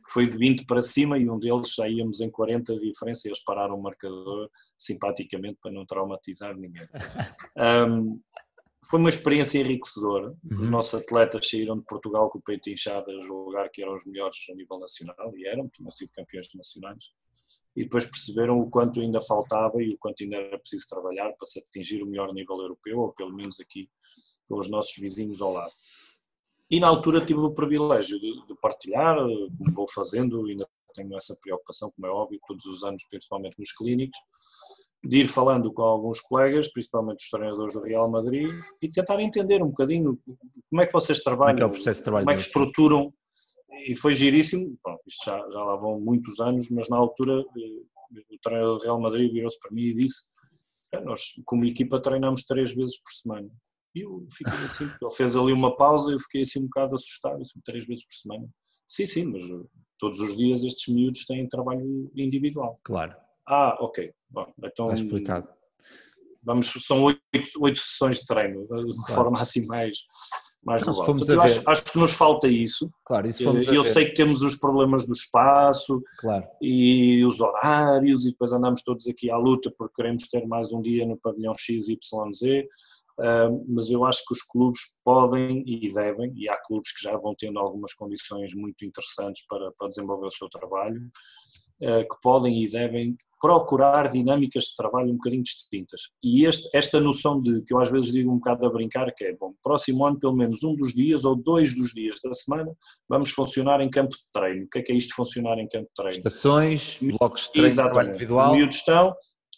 foi de 20 para cima e um deles já íamos em 40 de diferença e eles pararam o marcador simpaticamente para não traumatizar ninguém. Um, foi uma experiência enriquecedora. Os uhum. nossos atletas saíram de Portugal com o peito inchado a julgar que eram os melhores a nível nacional, e eram, tinham sido campeões nacionais. E depois perceberam o quanto ainda faltava e o quanto ainda era preciso trabalhar para se atingir o melhor nível europeu, ou pelo menos aqui com os nossos vizinhos ao lado. E na altura tive o privilégio de, de partilhar, como vou fazendo, ainda tenho essa preocupação, como é óbvio, todos os anos, principalmente nos clínicos, de ir falando com alguns colegas, principalmente os treinadores do Real Madrid, e tentar entender um bocadinho como é que vocês trabalham, como é, que, é o processo de trabalho como é que estruturam, e foi giríssimo, bom, isto já, já lá vão muitos anos, mas na altura eh, o treinador do Real Madrid virou-se para mim e disse, nós como equipa treinamos três vezes por semana, e eu fiquei assim, ele fez ali uma pausa e eu fiquei assim um bocado assustado, assim, três vezes por semana, sim, sim, mas todos os dias estes miúdos têm trabalho individual. Claro. Ah, ok. Bom, então. Está explicado. Vamos, são oito, oito sessões de treino, de claro. forma assim mais, mais não, global. Portanto, acho, acho, que nos falta isso. Claro, isso fomos Eu sei que temos os problemas do espaço claro. e os horários, e depois andamos todos aqui à luta porque queremos ter mais um dia no pavilhão XYZ. Uh, mas eu acho que os clubes podem e devem, e há clubes que já vão tendo algumas condições muito interessantes para, para desenvolver o seu trabalho, que podem e devem procurar dinâmicas de trabalho um bocadinho distintas. E este, esta noção de, que eu às vezes digo um bocado a brincar, que é, bom, próximo ano pelo menos um dos dias ou dois dos dias da semana vamos funcionar em campo de treino. O que é que é isto funcionar em campo de treino? Estações, blocos de treino, Exatamente. trabalho individual. Miúdos estão,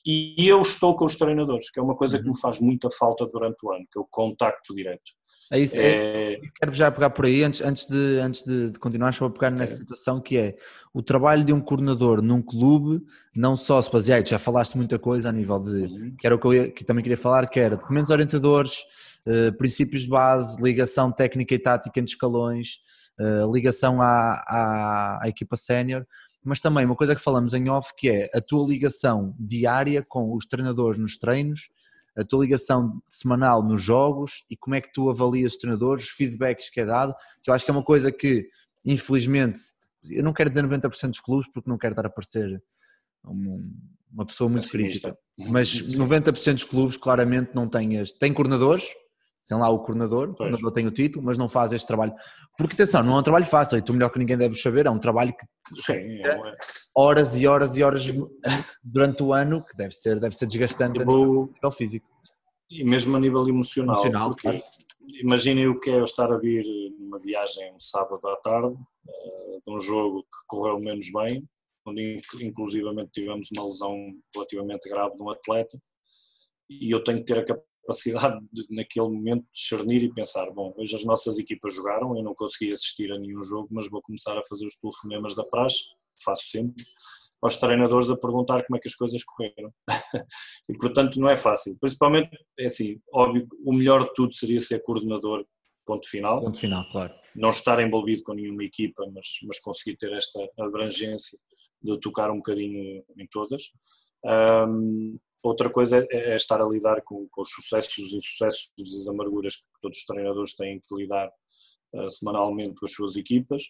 e eu estou com os treinadores, que é uma coisa uhum. que me faz muita falta durante o ano, que é o contacto direto. É isso, é... é. Quero já pegar por aí, antes, antes, de, antes de, de continuar, só vou pegar nessa situação que é o trabalho de um coordenador num clube, não só se basear, já falaste muita coisa a nível de, uhum. que era o que eu que também queria falar, que era documentos orientadores, uh, princípios de base, ligação técnica e tática entre escalões, uh, ligação à, à, à equipa sénior, mas também uma coisa que falamos em off que é a tua ligação diária com os treinadores nos treinos, a tua ligação semanal nos jogos e como é que tu avalias os treinadores, os feedbacks que é dado, que eu acho que é uma coisa que, infelizmente, eu não quero dizer 90% dos clubes porque não quero estar a parecer uma pessoa muito crítica, mas 90% dos clubes claramente não têm este, têm coordenadores, tem lá o coordenador, o coordenador tem o título, mas não faz este trabalho. Porque atenção, não é um trabalho fácil, e tu melhor que ninguém deves saber, é um trabalho que Sim, é horas e horas e horas durante o ano, que deve ser, deve ser desgastante tipo, a nível físico. E mesmo a nível emocional, emocional porque claro. imaginem o que é eu estar a vir numa viagem um sábado à tarde, eh, de um jogo que correu menos bem, onde inclusivamente tivemos uma lesão relativamente grave de um atleta, e eu tenho que ter a capacidade de, naquele momento, discernir e pensar: bom, hoje as nossas equipas jogaram, eu não consegui assistir a nenhum jogo, mas vou começar a fazer os telefonemas da praxe, faço sempre, aos treinadores a perguntar como é que as coisas correram. e portanto não é fácil. Principalmente, é assim, óbvio, o melhor de tudo seria ser coordenador, ponto final. Ponto final, claro. Não estar envolvido com nenhuma equipa, mas, mas conseguir ter esta abrangência de tocar um bocadinho em todas. Um, Outra coisa é, é estar a lidar com, com, os sucessos e insucessos e as amarguras que todos os treinadores têm que lidar uh, semanalmente com as suas equipas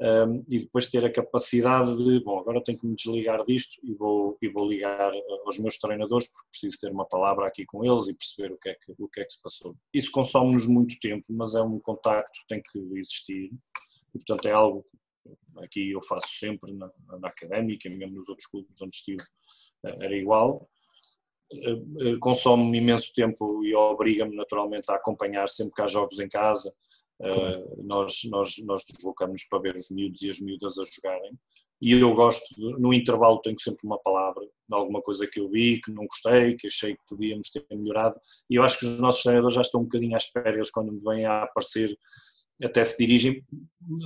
um, ehm, e depois ter a capacidade de, bom, agora tenho que me desligar disto e vou, e vou ligar aos meus treinadores porque preciso ter uma palavra aqui com eles e perceber o que é que, o que, é que se passou. Isso consome-nos muito tempo, mas é um contacto que tem que existir e, portanto, é algo que aqui eu faço sempre na, na académica, mesmo nos outros clubes onde estive, eh, era igual eh, eh, consome imenso tempo e obriga-me naturalmente a acompanhar sempre que há jogos em casa. Uh, nós, nós, nós deslocamos para ver os miúdos e as miúdas a jogarem. E eu gosto, de, no intervalo tenho sempre uma palavra de alguma coisa que eu vi, que não gostei, que achei que podíamos ter melhorado. E eu acho que os nossos treinadores já estão um bocadinho às férias quando me vêm a aparecer, até se dirigem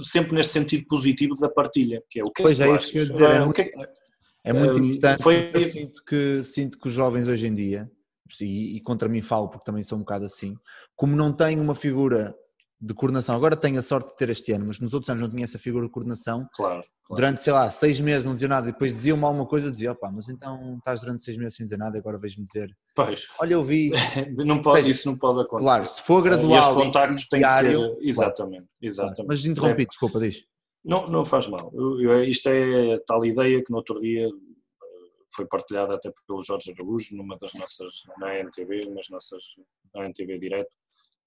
sempre nesse sentido positivo da partilha, que é o que pois é, isso que eu dizer, é, muito, é muito importante. Foi... Eu sinto que, sinto que os jovens hoje em dia, e, e, contra mim falo porque também sou um bocado assim, como não têm uma figura de coordenação. Agora tenho a sorte de ter este ano, mas nos outros anos não tinha essa figura de coordenação. Claro. claro. Durante, sei lá, seis meses não dizia nada e depois dizia-me alguma coisa, dizia, opá, mas então estás durante seis meses sem dizer nada, agora vejo-me dizer. Pois. Olha, eu vi. não pode, seja, isso não pode acontecer. Claro, se for gradual. E os contactos têm que ser. Exatamente, exatamente. Claro. Mas interrompi, é, desculpa, diz. Não, não faz mal. Eu, eu, isto é tal ideia que no outro dia eh, foi partilhada até pelo Jorge Araújo numa das nossas, na NTV, nas nossas, na NTV Direto,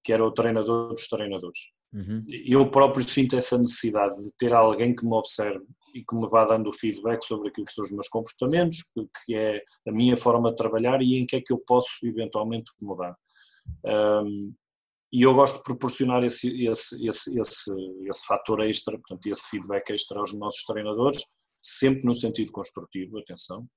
que era o treinador dos treinadores. Uhum. Eu próprio sinto essa necessidade de ter alguém que me observe e que me vá dando feedback sobre aquilo que são os meus comportamentos, que é a minha forma de trabalhar e em que é que eu posso eventualmente mudar. Um, e eu gosto de proporcionar esse, esse, esse, esse, esse fator extra, portanto, esse feedback extra aos nossos treinadores, sempre no sentido construtivo, atenção,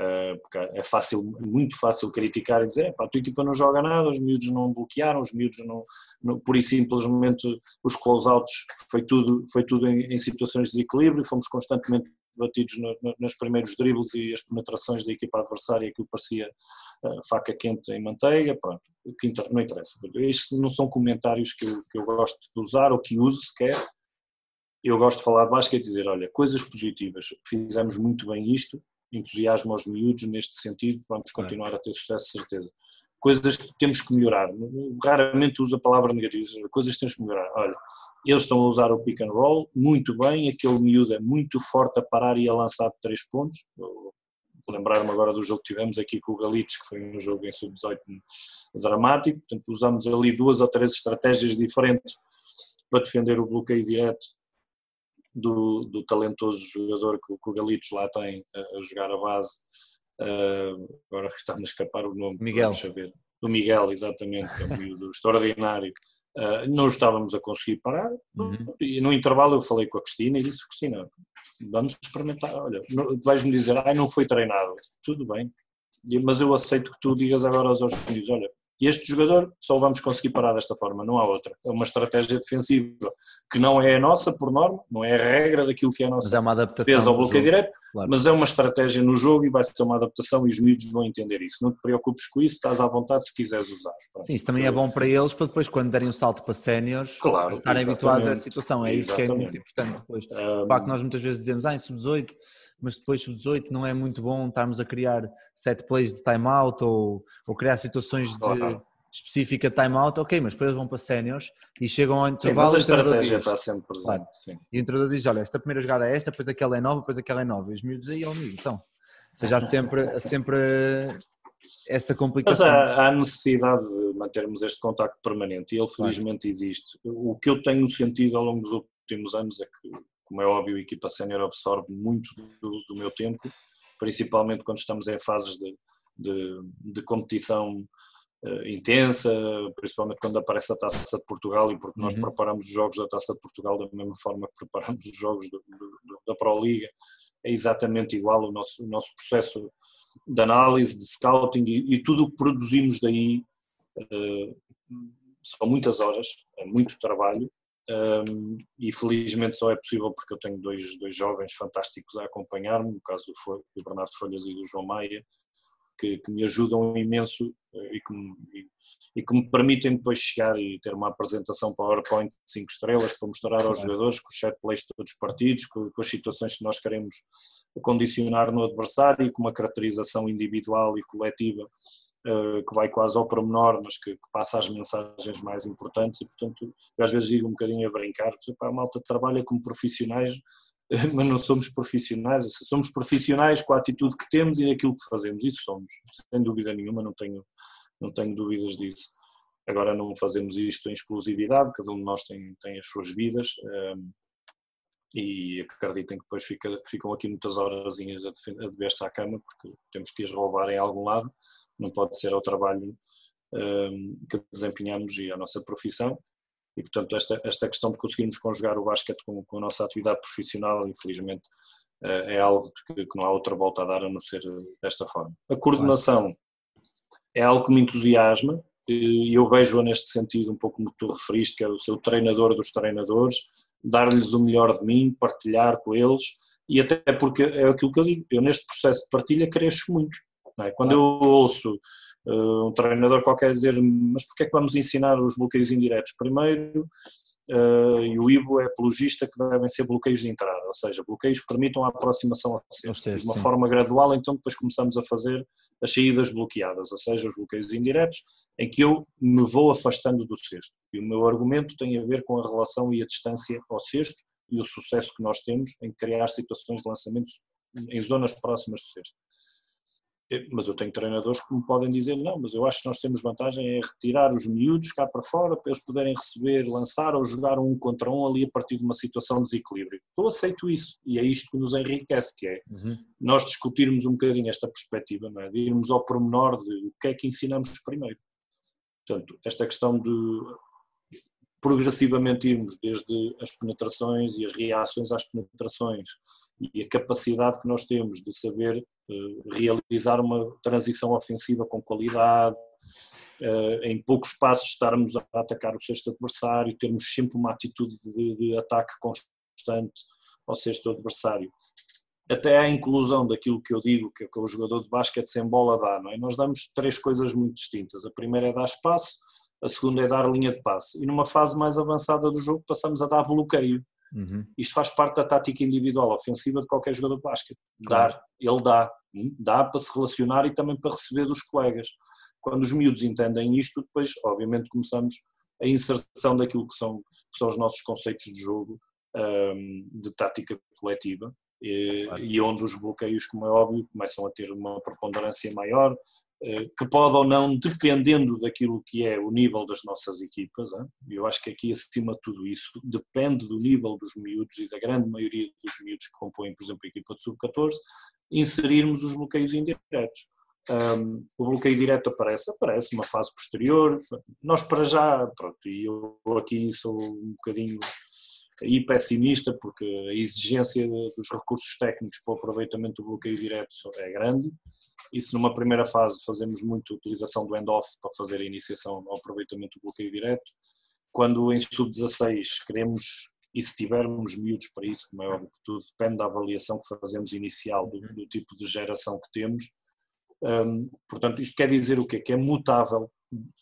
eh, porque é fácil, muito fácil criticar e dizer, a tua equipa não joga nada, os miúdos não bloquearam, os miúdos não, não por e simplesmente os close-outs foi tudo, foi tudo em, em, situações de desequilíbrio, fomos constantemente batidos no, no, nos primeiros dribles e as penetrações da equipa adversária, aquilo parecia uh, faca quente em manteiga, pronto, que não interessa. Estes não são comentários que eu, que eu gosto de usar ou que uso sequer, eu gosto de falar de basquete e dizer, olha, coisas positivas, fizemos muito bem isto, entusiasmo aos miúdos neste sentido, vamos continuar a ter sucesso, certeza. Coisas que temos que melhorar, raramente uso a palavra negativa, coisas que temos que melhorar. Olha, eles estão a usar o pick and roll muito bem, aquele miúdo é muito forte a parar e a lançar de três pontos. Lembrar-me agora do jogo que tivemos aqui com o Galitos, que foi um jogo em sub-18 dramático, portanto usamos ali duas ou três estratégias diferentes para defender o bloqueio direto do, do talentoso jogador que, que o Galitos lá tem a, a jogar a base. Uh, agora está-me a escapar o nome. Miguel. Saber. Do Miguel, exatamente, que é um do extraordinário. Uh, não estávamos a conseguir parar uhum. e no intervalo eu falei com a Cristina e disse, Cristina, vamos experimentar, olha, vais-me dizer, ai não foi treinado, tudo bem, mas eu aceito que tu digas agora aos filhos, olha, este jogador só o vamos conseguir parar desta forma, não há outra, é uma estratégia defensiva que não é a nossa por norma, não é a regra daquilo que é a nossa mas é uma adaptação defesa ao bloqueio direto, claro. mas é uma estratégia no jogo e vai ser uma adaptação e os miúdos vão entender isso. Não te preocupes com isso, estás à vontade se quiseres usar. Pronto. Sim, isso também é bom para eles, para depois quando derem o um salto para séniores, claro, estarem habituados a essa situação. É exatamente. isso que é muito importante depois. Um... Pá, que nós muitas vezes dizemos, ah, em sub-18, mas depois sub-18 não é muito bom estarmos a criar set plays de timeout ou, ou criar situações de específica timeout, ok, mas depois vão para sénios e chegam ao intervalo. Sim, mas a estratégia está sempre presente. Claro. E o treinador diz: olha, esta primeira jogada é esta, depois aquela é nova, depois aquela é nova. E os miúdos aí, oh, amigo, então. Ou seja, há sempre, há sempre essa complicação. Mas há, há, necessidade de mantermos este contacto permanente e ele felizmente claro. existe. O que eu tenho sentido ao longo dos últimos anos é que, como é óbvio, a equipa sénior absorve muito do, do, meu tempo, principalmente quando estamos em fases de, de, de competição uh, intensa, principalmente quando aparece a Taça de Portugal e porque nós uhum. preparamos os jogos da Taça de Portugal da mesma forma que preparamos os jogos do, do, da Pro Liga, é exatamente igual o nosso, o nosso processo de análise, de scouting e, e tudo o que produzimos daí uh, são muitas horas, é muito trabalho um, e felizmente só é possível porque eu tenho dois, dois jovens fantásticos a acompanhar-me, no caso do, do Bernardo Folhas e do João Maia, que, que me ajudam imenso eh, e que, me, e, e que, me, permitem depois chegar e ter uma apresentação PowerPoint de 5 estrelas para mostrar aos jogadores com os set plays de todos os partidos, com, com, as situações que nós queremos condicionar no adversário e com uma caracterização individual e coletiva que vai quase ao pormenor, mas que, que, passa as mensagens mais importantes e portanto eu às vezes digo um bocadinho a brincar, a malta trabalha como profissionais mas não somos profissionais, somos profissionais com a atitude que temos e aquilo que fazemos, isso somos, sem dúvida nenhuma, não tenho, não tenho dúvidas disso. Agora não fazemos isto em exclusividade, cada um de nós tem, tem as suas vidas um, e acreditem que depois fica, ficam aqui muitas horas a, a beber-se à cama porque temos que as roubar em algum lado, não pode ser ao trabalho um, que desempenhamos e à nossa profissão e portanto esta, esta questão de conseguirmos conjugar o basquete com, com a nossa atividade profissional, infelizmente, eh, é algo que, que, não há outra volta a dar a não ser desta forma. A coordenação é algo que me entusiasma e eu vejo-a neste sentido um pouco como tu referiste, que é o seu treinador dos treinadores, dar-lhes o melhor de mim, partilhar com eles e até porque é aquilo que eu digo, eu neste processo de partilha cresço muito. É? Quando eu ouço uh, um treinador qualquer dizer mas porquê é que vamos ensinar os bloqueios indiretos? Primeiro, uh, e o IBO é apologista que devem ser bloqueios de entrada, ou seja, bloqueios que permitam a aproximação ao cesto, de uma sim. forma gradual, então depois começamos a fazer as saídas bloqueadas, ou seja, os bloqueios indiretos, em que eu me vou afastando do cesto. E o meu argumento tem a ver com a relação e a distância ao cesto e o sucesso que nós temos em criar situações de lançamento em zonas próximas do cesto. Mas eu tenho treinadores que me podem dizer, não, mas eu acho que nós temos vantagem em retirar os miúdos cá para fora para eles poderem receber, lançar ou jogar um contra um ali a partir de uma situação de desequilíbrio. Eu aceito isso e é isto que nos enriquece, que é uhum. nós discutirmos um bocadinho esta perspectiva, não é? de irmos ao pormenor de o que é que ensinamos primeiro. Portanto, esta questão de progressivamente irmos desde as penetrações e as reações às penetrações e a capacidade que nós temos de saber realizar uma transição ofensiva com qualidade, uh, em poucos passos estarmos a atacar o sexto adversário, termos sempre uma atitude de, de ataque constante ao sexto adversário. Até a inclusão daquilo que eu digo, que, é que o jogador de basquete sem bola dá, não é? Nós damos três coisas muito distintas. A primeira é dar espaço, a segunda é dar linha de passe. E numa fase mais avançada do jogo passamos a dar bloqueio. Uhum. Isto faz parte da tática individual ofensiva de qualquer jogador de basquete. Claro. Dar, ele dá. Dá para se relacionar e também para receber dos colegas. Quando os miúdos entendem isto, depois, obviamente, começamos a inserção daquilo que são, que são os nossos conceitos de jogo, um, de tática coletiva, e, claro. e onde os bloqueios, como é óbvio, começam a ter uma preponderância maior, que pode ou não, dependendo daquilo que é o nível das nossas equipas, eu acho que aqui acima de tudo isso depende do nível dos miúdos e da grande maioria dos miúdos que compõem, por exemplo, a equipa de sub-14, inserirmos os bloqueios indiretos. Um, o bloqueio direto aparece, aparece numa fase posterior, nós para já, pronto, e eu aqui sou um bocadinho e pessimista porque a exigência dos recursos técnicos para o aproveitamento do bloqueio direto é grande e se numa primeira fase fazemos muito utilização do end-off para fazer a iniciação ao aproveitamento do bloqueio direto, quando em sub-16 queremos, e se tivermos miúdos para isso, como é óbvio que tudo depende da avaliação que fazemos inicial do, do tipo de geração que temos, um, portanto isto quer dizer o quê? Que é mutável,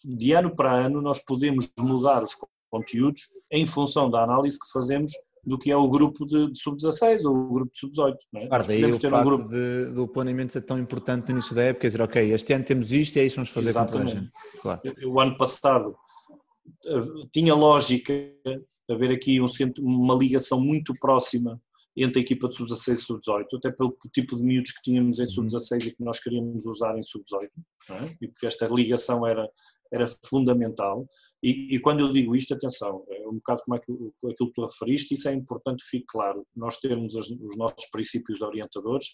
de ano para ano nós podemos mudar os conteúdos em função da análise que fazemos do que é o grupo de, de sub-16 ou o grupo de sub-18. É? Claro, daí o ter um grupo... de, do planeamento ser tão importante no início da época, é dizer, ok, este ano temos isto e é isso que vamos fazer Exatamente. com toda a gente. Claro. O ano passado eh, tinha lógica haver aqui um centro, uma ligação muito próxima entre a equipa de sub-16 e sub-18, até pelo tipo de miúdos que tínhamos em uhum. sub-16 e que nós queríamos usar em sub-18, é? e porque esta ligação era, era fundamental. E, e, quando eu digo isto, atenção, é um bocado como aquilo, aquilo que tu referiste, isso é importante que fique claro. Nós temos os, os nossos princípios orientadores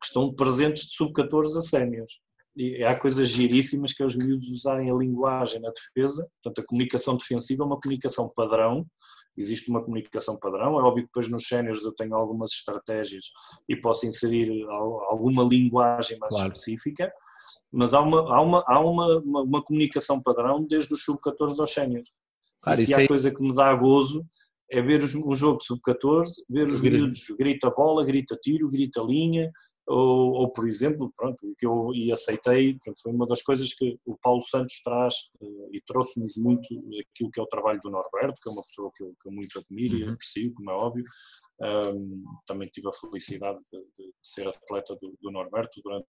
que estão presentes de sub-14 a séniores. E há coisas giríssimas que é os miúdos usarem a linguagem na defesa, portanto, a comunicação defensiva é uma comunicação padrão, existe uma comunicação padrão, é óbvio que depois nos séniores eu tenho algumas estratégias e posso inserir alguma linguagem mais claro. específica, mas há uma, há uma, há uma, uma, uma comunicação padrão desde os sub-14 aos séniores. Claro, e se há aí... coisa que me dá gozo é ver um jogo de sub-14, ver os miúdos, grita bola, grita tiro, grita linha, ou, ou, por exemplo, pronto, que eu e aceitei, pronto, foi uma das coisas que o Paulo Santos traz uh, e trouxe-nos muito aquilo que é o trabalho do Norberto, que é uma pessoa que eu, que eu muito admiro uhum. e aprecio, como é óbvio. Um, também tive a felicidade de, de ser atleta do, do Norberto durante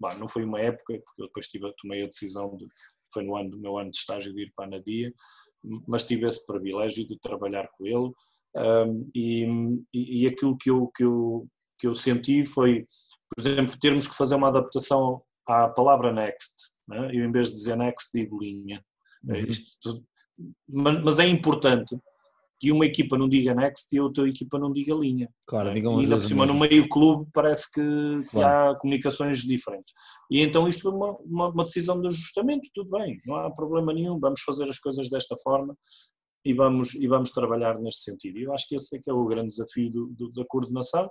bah, não foi uma época, porque eu depois tive, tomei a decisão de, foi no ano do meu ano de estágio de ir para a Nadia, mas tive esse privilégio de trabalhar com ele um, e, e, aquilo que eu, que, eu, que eu senti foi, por exemplo, termos que fazer uma adaptação à palavra next, né? eu em vez de dizer next digo linha, uhum. Isto, mas é importante que uma equipa não diga next e a outra equipa não diga linha. Claro, é? digam E ainda por cima, no meio clube, parece que, claro. há comunicações diferentes. E então isto foi uma, uma, uma, decisão de ajustamento, tudo bem, não há problema nenhum, vamos fazer as coisas desta forma e vamos, e vamos trabalhar neste sentido. E eu acho que esse é que é o grande desafio do, do, da coordenação,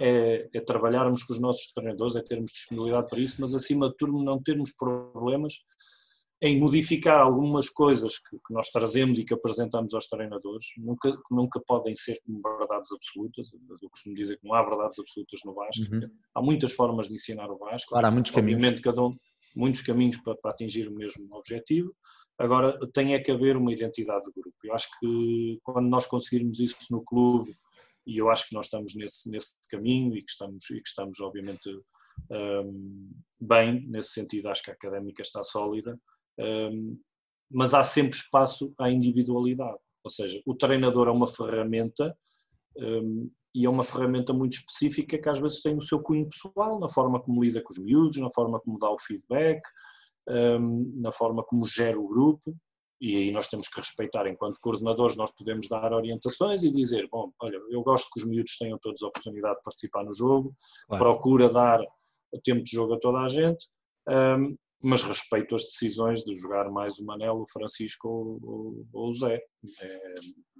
é, é, trabalharmos com os nossos treinadores, é termos disponibilidade para isso, mas acima de tudo não termos problemas em modificar algumas coisas que, que, nós trazemos e que apresentamos aos treinadores, nunca, nunca podem ser como verdades absolutas. Eu costumo dizer que não há verdades absolutas no Vasco. Uhum. Há muitas formas de ensinar o Vasco. Claro, há muitos Obviamente, caminhos. cada um, muitos caminhos para, para atingir o mesmo objetivo. Agora, tem é que haver uma identidade de grupo. Eu acho que quando nós conseguirmos isso no clube, e eu acho que nós estamos nesse, nesse caminho e que estamos, e que estamos obviamente, um, bem nesse sentido, acho que a académica está sólida, um, mas há sempre espaço à individualidade. Ou seja, o treinador é uma ferramenta um, e é uma ferramenta muito específica que às vezes tem o seu cunho pessoal, na forma como lida com os miúdos, na forma como dá o feedback, um, na forma como gera o grupo, e aí nós temos que respeitar, enquanto coordenadores, nós podemos dar orientações e dizer: bom, olha, eu gosto que os miúdos tenham todos a oportunidade de participar no jogo, claro. procura dar tempo de jogo a toda a gente, um, mas respeito as decisões de jogar mais o Manel, o Francisco ou, ou o Zé. É,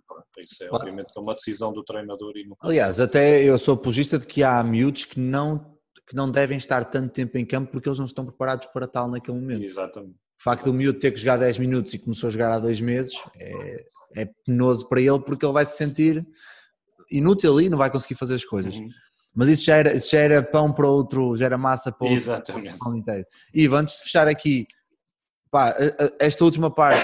pronto, isso é claro. obviamente é uma decisão do treinador. E no... Aliás, até eu sou apologista de que há miúdos que não, que não devem estar tanto tempo em campo porque eles não estão preparados para tal naquele momento. Exatamente. O facto do miúdo ter que jogar 10 minutos e começou a jogar há dois meses é, é penoso para ele porque ele vai se sentir inútil e não vai conseguir fazer as coisas. Uhum. Mas isso já, era, isso já era pão para outro, já era massa para outro Exatamente. pão inteiro. Ivo, antes de fechar aqui, pá, esta última parte,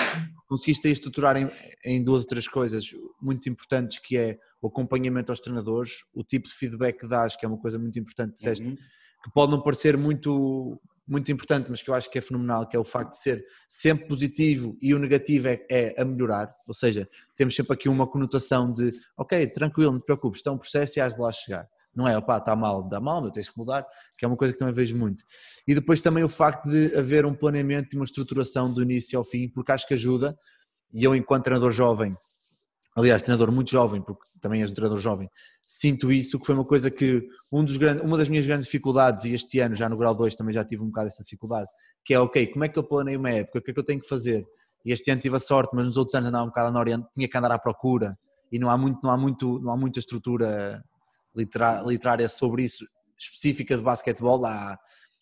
conseguiste estruturar em, em, duas ou três coisas muito importantes, que é o acompanhamento aos treinadores, o tipo de feedback que dás, que é uma coisa muito importante, disseste, uhum. que pode não parecer muito, muito importante, mas que eu acho que é fenomenal, que é o facto de ser sempre positivo e o negativo é, é a melhorar, ou seja, temos sempre aqui uma conotação de, ok, tranquilo, não te preocupes, está um processo e has de lá chegar não é, opá, está mal, dá mal, tens que mudar, que é uma coisa que também vejo muito. E depois também o facto de haver um planeamento e uma estruturação do início ao fim, porque acho que ajuda, e eu enquanto treinador jovem, aliás, treinador muito jovem, porque também és um treinador jovem, sinto isso, que foi uma coisa que, um dos grandes, uma das minhas grandes dificuldades, e este ano já no grau 2 também já tive um bocado essa dificuldade, que é, ok, como é que eu planeio uma época, o que é que eu tenho que fazer? E este ano tive a sorte, mas nos outros anos andava um bocado a Oriente, tinha que andar à procura, e não há muito, não há muito, não há muita estrutura literária sobre isso, específica de basquetebol, há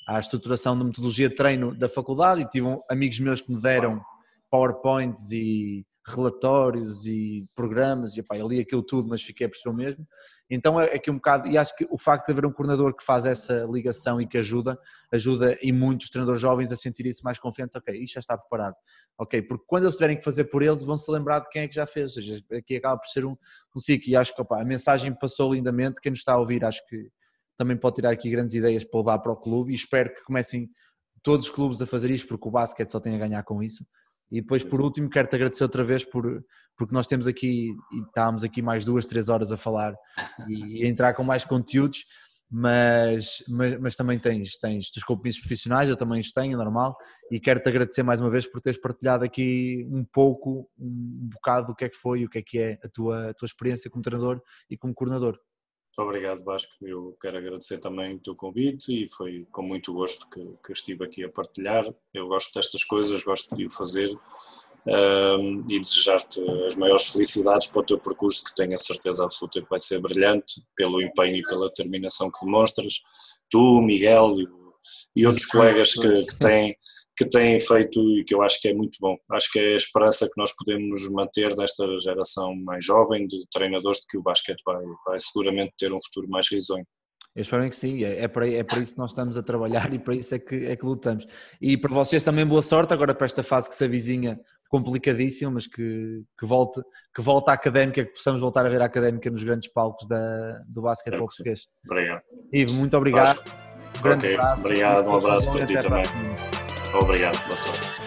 a estruturação da metodologia de treino da faculdade e tive amigos meus que me deram PowerPoints e relatórios e programas e opa, eu li aquilo tudo, mas fiquei a perceber mesmo. Então é aqui um bocado, e acho que o facto de haver um coordenador que faz essa ligação e que ajuda, ajuda e muitos treinadores jovens a sentir isso mais confiantes, ok, isto já está preparado, ok, porque quando eles tiverem que fazer por eles vão se lembrar de quem é que já fez, ou seja, aqui acaba por ser um, um ciclo e acho que opa, a mensagem passou lindamente, quem nos está a ouvir acho que também pode tirar aqui grandes ideias para levar para o clube e espero que comecem todos os clubes a fazer isto porque o basquete só tem a ganhar com isso e depois, por último, quero-te agradecer outra vez por, porque nós temos aqui, e estávamos aqui mais duas, três horas a falar e, a entrar com mais conteúdos, mas, mas, mas, também tens, tens os teus compromissos profissionais, eu também os tenho, é normal, e quero-te agradecer mais uma vez por teres partilhado aqui um pouco, um bocado do que é que foi e o que é que é a tua, a tua experiência como treinador e como coordenador. Obrigado, Vasco. Eu quero agradecer também o teu convite e foi com muito gosto que, que estive aqui a partilhar. Eu gosto destas coisas, gosto de o fazer um, e desejar-te as maiores felicidades para o teu percurso, que tenho a certeza absoluta que vai ser brilhante, pelo empenho e pela determinação que demonstras. Tu, Miguel e, e outros colegas que, que têm que têm feito e que eu acho que é muito bom. Acho que é a esperança que nós podemos manter nesta geração mais jovem de treinadores de que o basquete vai, vai seguramente ter um futuro mais risonho. Eu espero que sim, é, é para, é para isso que nós estamos a trabalhar e para isso é que, é que lutamos. E para vocês também boa sorte agora para esta fase que se avizinha complicadíssima, mas que, que, volte, que volte à académica, que possamos voltar a ver a académica nos grandes palcos da, do basquetebol português. Obrigado. Ivo, muito obrigado. Um grande okay. abraço. Obrigado, um abraço para ti também. Obrigado, boa sorte.